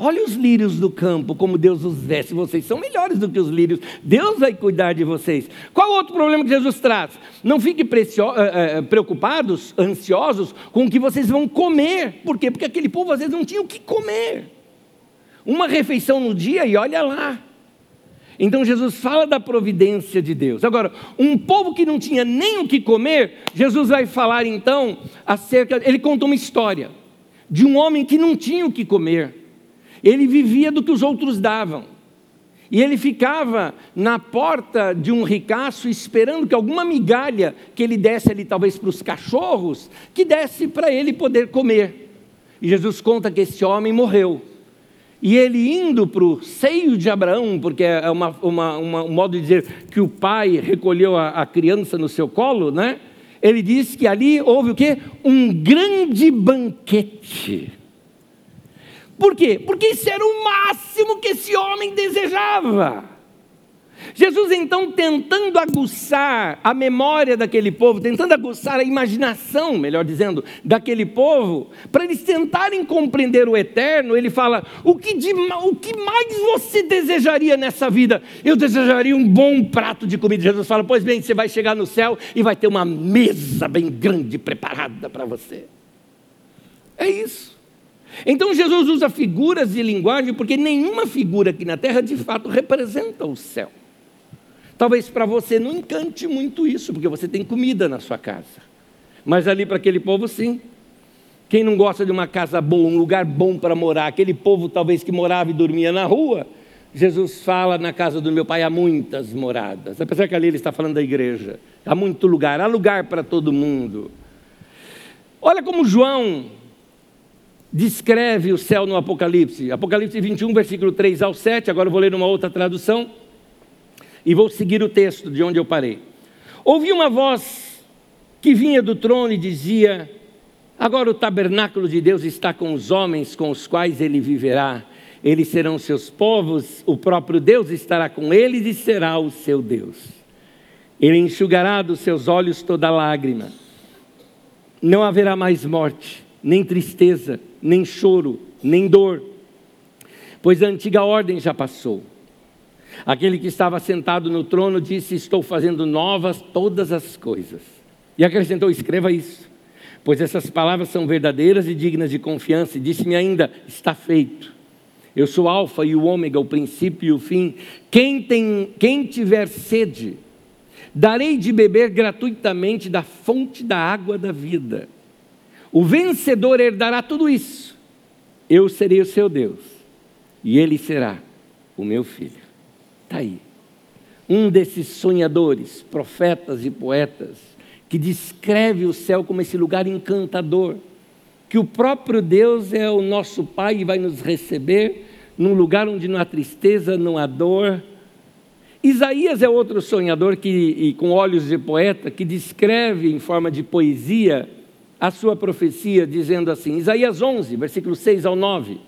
[SPEAKER 1] Olha os lírios do campo, como Deus os veste. Vocês são melhores do que os lírios. Deus vai cuidar de vocês. Qual outro problema que Jesus traz? Não fiquem eh, eh, preocupados, ansiosos com o que vocês vão comer. Por quê? Porque aquele povo às vezes não tinha o que comer. Uma refeição no dia e olha lá. Então Jesus fala da providência de Deus. Agora, um povo que não tinha nem o que comer, Jesus vai falar então acerca. Ele conta uma história de um homem que não tinha o que comer. Ele vivia do que os outros davam. E ele ficava na porta de um ricaço esperando que alguma migalha que ele desse ali, talvez para os cachorros, que desse para ele poder comer. E Jesus conta que esse homem morreu. E ele indo para o seio de Abraão, porque é uma, uma, uma, um modo de dizer que o pai recolheu a, a criança no seu colo, né? Ele diz que ali houve o quê? Um grande banquete. Por quê? Porque isso era o máximo que esse homem desejava. Jesus então tentando aguçar a memória daquele povo, tentando aguçar a imaginação, melhor dizendo, daquele povo, para eles tentarem compreender o eterno, ele fala: o que, de, o que mais você desejaria nessa vida? Eu desejaria um bom prato de comida. Jesus fala: pois bem, você vai chegar no céu e vai ter uma mesa bem grande preparada para você. É isso. Então Jesus usa figuras de linguagem, porque nenhuma figura aqui na terra de fato representa o céu. Talvez para você não encante muito isso, porque você tem comida na sua casa. Mas ali para aquele povo, sim. Quem não gosta de uma casa boa, um lugar bom para morar, aquele povo talvez que morava e dormia na rua, Jesus fala na casa do meu pai há muitas moradas. Apesar que ali ele está falando da igreja. Há muito lugar, há lugar para todo mundo. Olha como João descreve o céu no Apocalipse. Apocalipse 21, versículo 3 ao 7. Agora eu vou ler uma outra tradução. E vou seguir o texto de onde eu parei. Ouvi uma voz que vinha do trono e dizia: Agora o tabernáculo de Deus está com os homens com os quais ele viverá. Eles serão seus povos, o próprio Deus estará com eles e será o seu Deus. Ele enxugará dos seus olhos toda lágrima. Não haverá mais morte, nem tristeza, nem choro, nem dor, pois a antiga ordem já passou. Aquele que estava sentado no trono disse: Estou fazendo novas todas as coisas. E acrescentou: Escreva isso, pois essas palavras são verdadeiras e dignas de confiança. E disse-me ainda: Está feito. Eu sou Alfa e o Ômega, o princípio e o fim. Quem, tem, quem tiver sede, darei de beber gratuitamente da fonte da água da vida. O vencedor herdará tudo isso. Eu serei o seu Deus, e ele será o meu filho. Está aí. Um desses sonhadores, profetas e poetas, que descreve o céu como esse lugar encantador, que o próprio Deus é o nosso Pai e vai nos receber num lugar onde não há tristeza, não há dor. Isaías é outro sonhador que, com olhos de poeta, que descreve em forma de poesia a sua profecia, dizendo assim: Isaías 11, versículos 6 ao 9.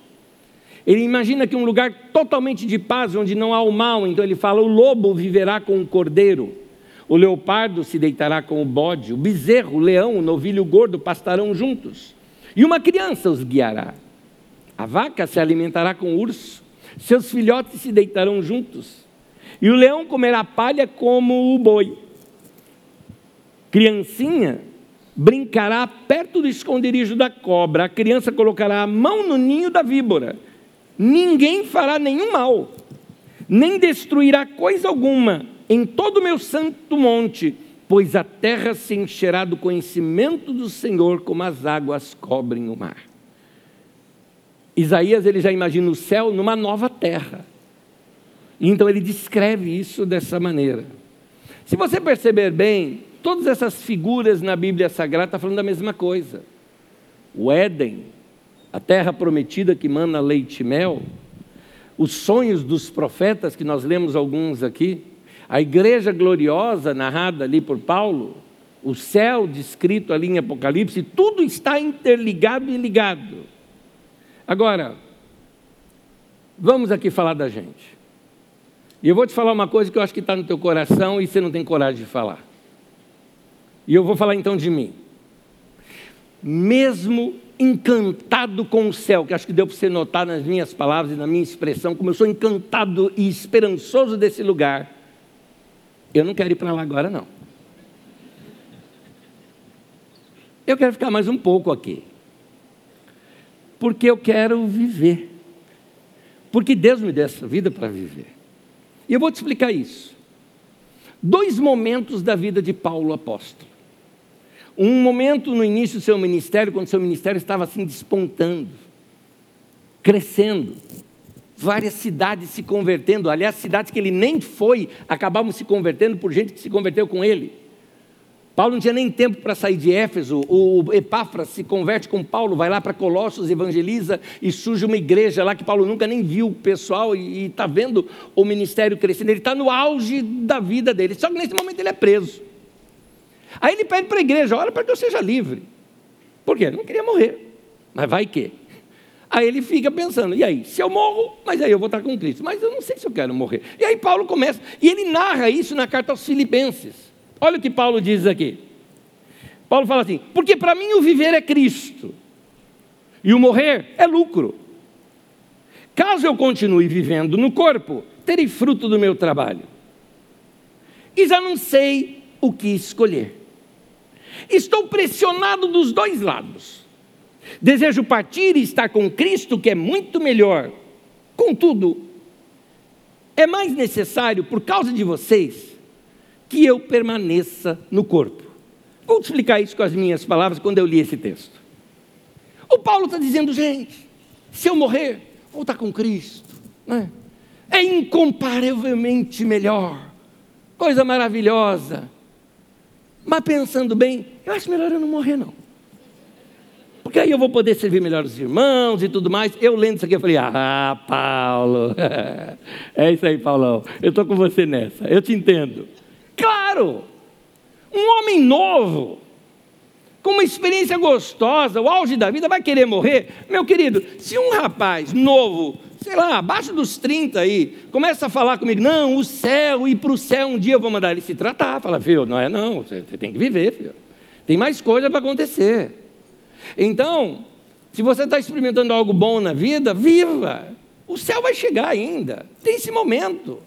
[SPEAKER 1] Ele imagina que um lugar totalmente de paz, onde não há o mal, então ele fala: o lobo viverá com o cordeiro, o leopardo se deitará com o bode, o bezerro, o leão, o novilho gordo pastarão juntos. e uma criança os guiará. A vaca se alimentará com o urso, seus filhotes se deitarão juntos, e o leão comerá palha como o boi. Criancinha brincará perto do esconderijo da cobra, a criança colocará a mão no ninho da víbora. Ninguém fará nenhum mal, nem destruirá coisa alguma em todo o meu santo monte, pois a terra se encherá do conhecimento do Senhor, como as águas cobrem o mar. Isaías ele já imagina o céu numa nova terra. Então ele descreve isso dessa maneira. Se você perceber bem, todas essas figuras na Bíblia Sagrada estão falando da mesma coisa. O Éden, a terra prometida que mana leite e mel, os sonhos dos profetas, que nós lemos alguns aqui, a igreja gloriosa narrada ali por Paulo, o céu descrito ali em Apocalipse, tudo está interligado e ligado. Agora, vamos aqui falar da gente. E eu vou te falar uma coisa que eu acho que está no teu coração e você não tem coragem de falar. E eu vou falar então de mim. Mesmo encantado com o céu, que acho que deu para você notar nas minhas palavras e na minha expressão, como eu sou encantado e esperançoso desse lugar, eu não quero ir para lá agora, não. Eu quero ficar mais um pouco aqui porque eu quero viver. Porque Deus me deu essa vida para viver. E eu vou te explicar isso. Dois momentos da vida de Paulo apóstolo. Um momento no início do seu ministério, quando seu ministério estava assim despontando, crescendo, várias cidades se convertendo, aliás, cidades que ele nem foi, acabavam se convertendo por gente que se converteu com ele. Paulo não tinha nem tempo para sair de Éfeso. O Epáfras se converte com Paulo, vai lá para Colossos, evangeliza e surge uma igreja lá que Paulo nunca nem viu o pessoal e está vendo o ministério crescendo. Ele está no auge da vida dele. Só que nesse momento ele é preso. Aí ele pede para a igreja: olha para que eu seja livre. Por quê? Ele não queria morrer. Mas vai que. Aí ele fica pensando, e aí, se eu morro, mas aí eu vou estar com Cristo. Mas eu não sei se eu quero morrer. E aí Paulo começa, e ele narra isso na carta aos Filipenses. Olha o que Paulo diz aqui. Paulo fala assim: porque para mim o viver é Cristo, e o morrer é lucro. Caso eu continue vivendo no corpo, terei fruto do meu trabalho. E já não sei o que escolher. Estou pressionado dos dois lados. Desejo partir e estar com Cristo, que é muito melhor. Contudo, é mais necessário, por causa de vocês, que eu permaneça no corpo. Vou explicar isso com as minhas palavras quando eu li esse texto. O Paulo está dizendo, gente, se eu morrer, vou estar com Cristo. Né? É incomparavelmente melhor. Coisa maravilhosa. Mas pensando bem, eu acho melhor eu não morrer, não. Porque aí eu vou poder servir melhor os irmãos e tudo mais. Eu lendo isso aqui, eu falei, ah, Paulo, é isso aí, Paulão. Eu estou com você nessa, eu te entendo. Claro, um homem novo, com uma experiência gostosa, o auge da vida, vai querer morrer? Meu querido, se um rapaz novo, sei lá, abaixo dos 30 aí, começa a falar comigo, não, o céu, ir para o céu um dia eu vou mandar ele se tratar. Fala, filho, não é não, você tem que viver, filho. Tem mais coisa para acontecer. Então, se você está experimentando algo bom na vida, viva. O céu vai chegar ainda. Tem esse momento.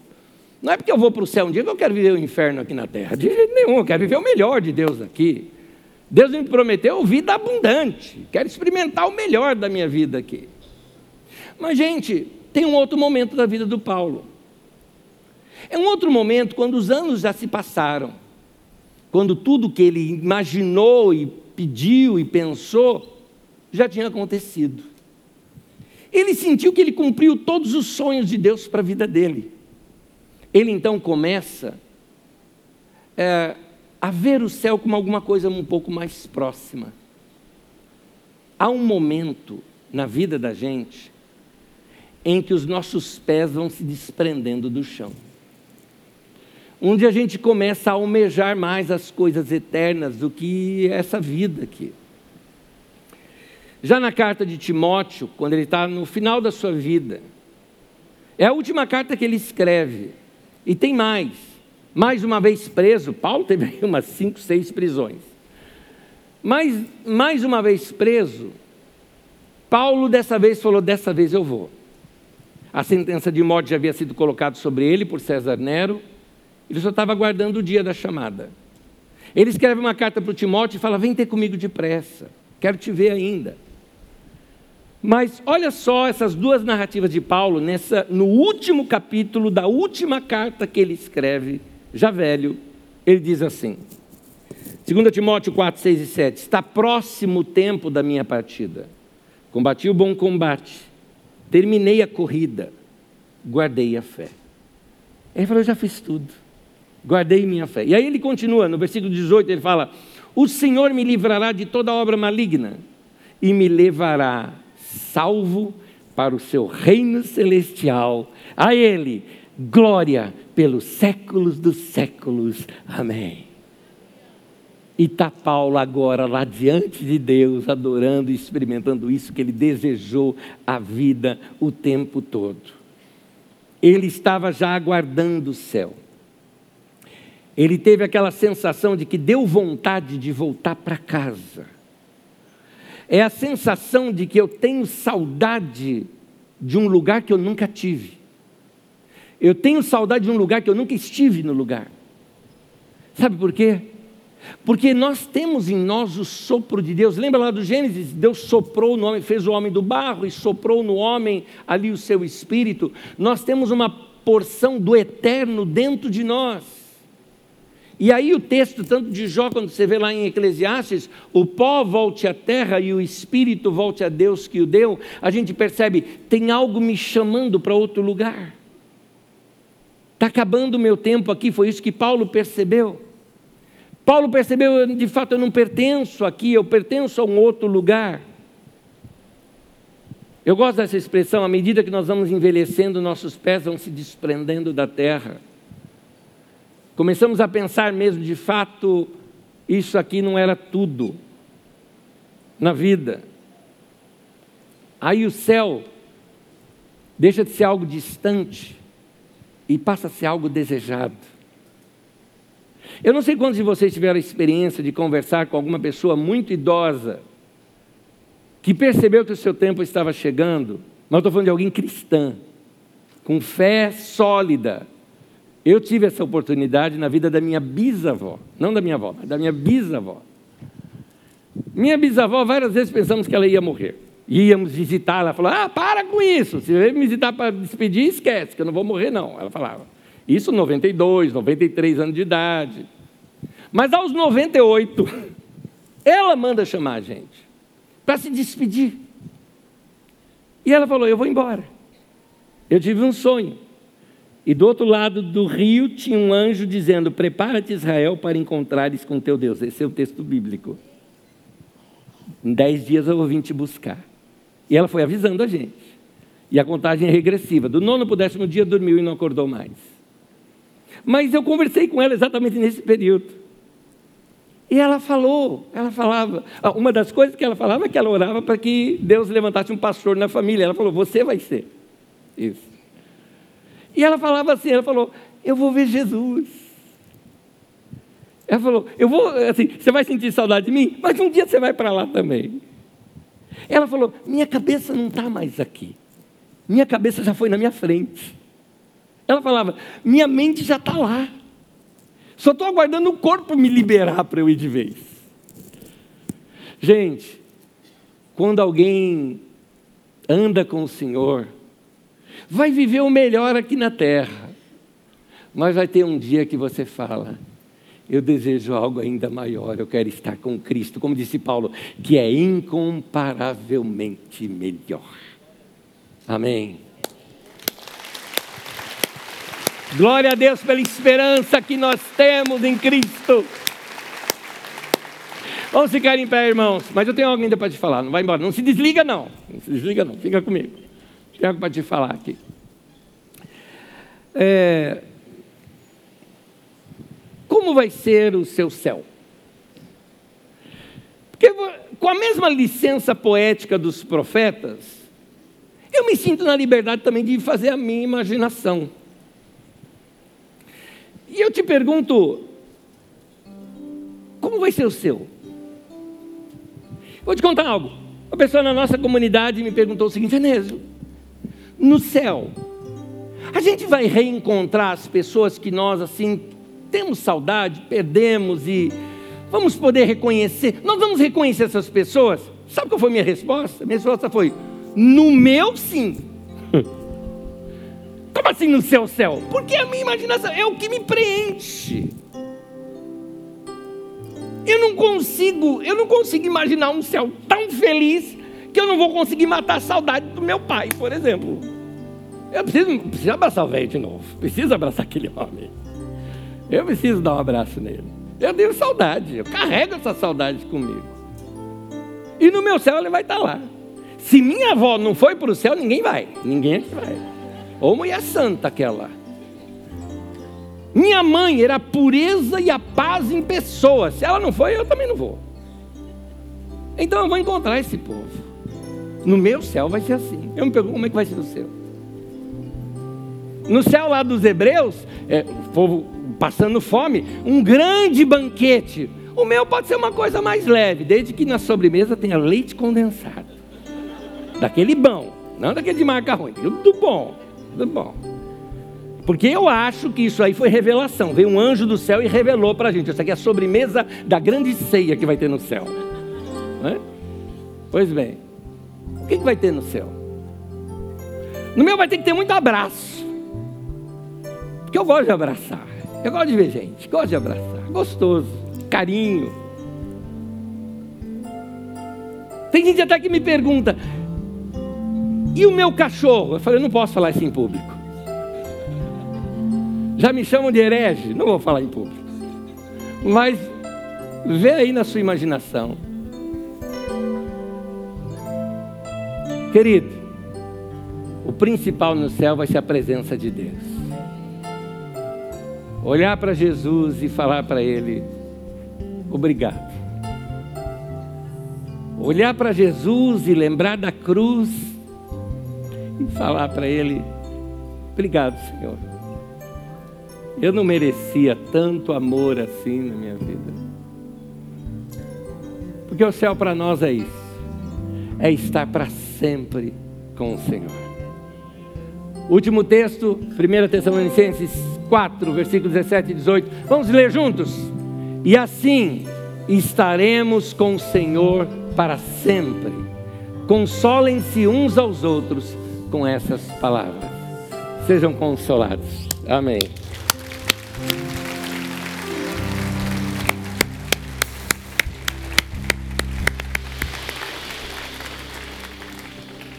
[SPEAKER 1] Não é porque eu vou para o céu um dia que eu quero viver o inferno aqui na terra. De jeito nenhum, eu quero viver o melhor de Deus aqui. Deus me prometeu vida abundante. Quero experimentar o melhor da minha vida aqui. Mas, gente, tem um outro momento da vida do Paulo. É um outro momento quando os anos já se passaram. Quando tudo que ele imaginou e pediu e pensou já tinha acontecido. Ele sentiu que ele cumpriu todos os sonhos de Deus para a vida dele. Ele então começa é, a ver o céu como alguma coisa um pouco mais próxima. Há um momento na vida da gente em que os nossos pés vão se desprendendo do chão. Onde a gente começa a almejar mais as coisas eternas do que essa vida aqui. Já na carta de Timóteo, quando ele está no final da sua vida, é a última carta que ele escreve. E tem mais. Mais uma vez preso, Paulo teve umas cinco, seis prisões. Mas, mais uma vez preso, Paulo dessa vez falou: dessa vez eu vou. A sentença de morte já havia sido colocada sobre ele por César Nero, ele só estava aguardando o dia da chamada. Ele escreve uma carta para o Timóteo e fala: Vem ter comigo depressa, quero te ver ainda. Mas olha só essas duas narrativas de Paulo nessa, no último capítulo da última carta que ele escreve, já velho, ele diz assim: 2 Timóteo 4, 6 e 7: Está próximo o tempo da minha partida. Combati o bom combate, terminei a corrida, guardei a fé. Ele falou: Eu já fiz tudo guardei minha fé. E aí ele continua, no versículo 18, ele fala: O Senhor me livrará de toda obra maligna e me levará salvo para o seu reino celestial. A Ele, glória pelos séculos dos séculos. Amém. E está Paulo agora lá diante de Deus, adorando e experimentando isso que ele desejou a vida o tempo todo. Ele estava já aguardando o céu ele teve aquela sensação de que deu vontade de voltar para casa. É a sensação de que eu tenho saudade de um lugar que eu nunca tive. Eu tenho saudade de um lugar que eu nunca estive no lugar. Sabe por quê? Porque nós temos em nós o sopro de Deus. Lembra lá do Gênesis? Deus soprou no homem, fez o homem do barro e soprou no homem ali o seu espírito. Nós temos uma porção do eterno dentro de nós. E aí o texto, tanto de Jó, quando você vê lá em Eclesiastes, o pó volte à terra e o espírito volte a Deus que o deu, a gente percebe, tem algo me chamando para outro lugar. Está acabando o meu tempo aqui, foi isso que Paulo percebeu. Paulo percebeu, de fato, eu não pertenço aqui, eu pertenço a um outro lugar. Eu gosto dessa expressão, à medida que nós vamos envelhecendo, nossos pés vão se desprendendo da terra. Começamos a pensar mesmo, de fato, isso aqui não era tudo na vida. Aí o céu deixa de ser algo distante e passa a ser algo desejado. Eu não sei quantos de vocês tiveram a experiência de conversar com alguma pessoa muito idosa que percebeu que o seu tempo estava chegando, mas eu estou falando de alguém cristã, com fé sólida, eu tive essa oportunidade na vida da minha bisavó, não da minha avó, mas da minha bisavó. Minha bisavó, várias vezes pensamos que ela ia morrer. Íamos visitar, ela falou: Ah, para com isso, se você me visitar para despedir, esquece, que eu não vou morrer, não. Ela falava. Isso 92, 93 anos de idade. Mas aos 98, ela manda chamar a gente para se despedir. E ela falou: Eu vou embora. Eu tive um sonho. E do outro lado do rio tinha um anjo dizendo: Prepara-te, Israel, para encontrares com teu Deus. Esse é o texto bíblico. Em dez dias eu vou vir te buscar. E ela foi avisando a gente. E a contagem é regressiva. Do nono para o décimo dia dormiu e não acordou mais. Mas eu conversei com ela exatamente nesse período. E ela falou, ela falava. Ah, uma das coisas que ela falava é que ela orava para que Deus levantasse um pastor na família. Ela falou: Você vai ser. Isso. E ela falava assim, ela falou, eu vou ver Jesus. Ela falou, eu vou, assim, você vai sentir saudade de mim, mas um dia você vai para lá também. Ela falou, minha cabeça não está mais aqui. Minha cabeça já foi na minha frente. Ela falava, minha mente já está lá. Só estou aguardando o corpo me liberar para eu ir de vez. Gente, quando alguém anda com o Senhor, vai viver o melhor aqui na terra. Mas vai ter um dia que você fala: eu desejo algo ainda maior, eu quero estar com Cristo, como disse Paulo, que é incomparavelmente melhor. Amém. Glória a Deus pela esperança que nós temos em Cristo. Vamos ficar em pé, irmãos. Mas eu tenho algo ainda para te falar. Não vai embora. Não se desliga, não. Não se desliga, não. Fica comigo. Tem algo para te falar aqui. É, como vai ser o seu céu? Porque com a mesma licença poética dos profetas, eu me sinto na liberdade também de fazer a minha imaginação. E eu te pergunto, como vai ser o seu? Vou te contar algo. Uma pessoa na nossa comunidade me perguntou o seguinte: Enésio, no céu, a gente vai reencontrar as pessoas que nós assim temos saudade, perdemos e vamos poder reconhecer. Nós vamos reconhecer essas pessoas? Sabe qual foi a minha resposta? Minha resposta foi: no meu sim. Como assim no seu céu? Porque a minha imaginação é o que me preenche. Eu não consigo, eu não consigo imaginar um céu tão feliz que eu não vou conseguir matar a saudade do meu pai, por exemplo. Eu preciso, preciso abraçar o velho de novo. Preciso abraçar aquele homem. Eu preciso dar um abraço nele. Eu tenho saudade, eu carrego essa saudade comigo. E no meu céu ele vai estar lá. Se minha avó não foi para o céu, ninguém vai. Ninguém aqui vai. Ou mulher santa aquela. Minha mãe era a pureza e a paz em pessoa. Se ela não foi, eu também não vou. Então eu vou encontrar esse povo. No meu céu vai ser assim. Eu me pergunto como é que vai ser no céu. No céu lá dos hebreus, é, o povo passando fome, um grande banquete. O meu pode ser uma coisa mais leve, desde que na sobremesa tenha leite condensado. Daquele bom, não daquele de marca ruim, tudo bom, bom. Porque eu acho que isso aí foi revelação. Veio um anjo do céu e revelou para a gente. Isso aqui é a sobremesa da grande ceia que vai ter no céu. É? Pois bem, o que, que vai ter no céu? No meu vai ter que ter muito abraço. Porque eu gosto de abraçar. Eu gosto de ver gente, gosto de abraçar. Gostoso, carinho. Tem gente até que me pergunta: e o meu cachorro? Eu falei: não posso falar isso em público. Já me chamam de herege, não vou falar em público. Mas vê aí na sua imaginação. Querido, o principal no céu vai ser a presença de Deus. Olhar para Jesus e falar para Ele: Obrigado. Olhar para Jesus e lembrar da cruz e falar para Ele: Obrigado, Senhor. Eu não merecia tanto amor assim na minha vida. Porque o céu para nós é isso. É estar para sempre com o Senhor. Último texto, 1 Tessalonicenses 4, versículos 17 e 18. Vamos ler juntos? E assim estaremos com o Senhor para sempre. Consolem-se uns aos outros com essas palavras. Sejam consolados. Amém.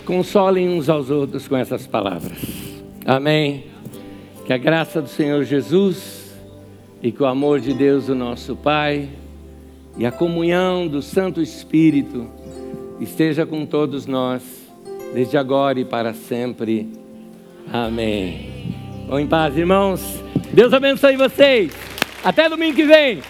[SPEAKER 1] Consolem uns aos outros com essas palavras. Amém. Que a graça do Senhor Jesus e que o amor de Deus, o nosso Pai, e a comunhão do Santo Espírito esteja com todos nós, desde agora e para sempre. Amém. Vão em paz, irmãos. Deus abençoe vocês. Até domingo que vem.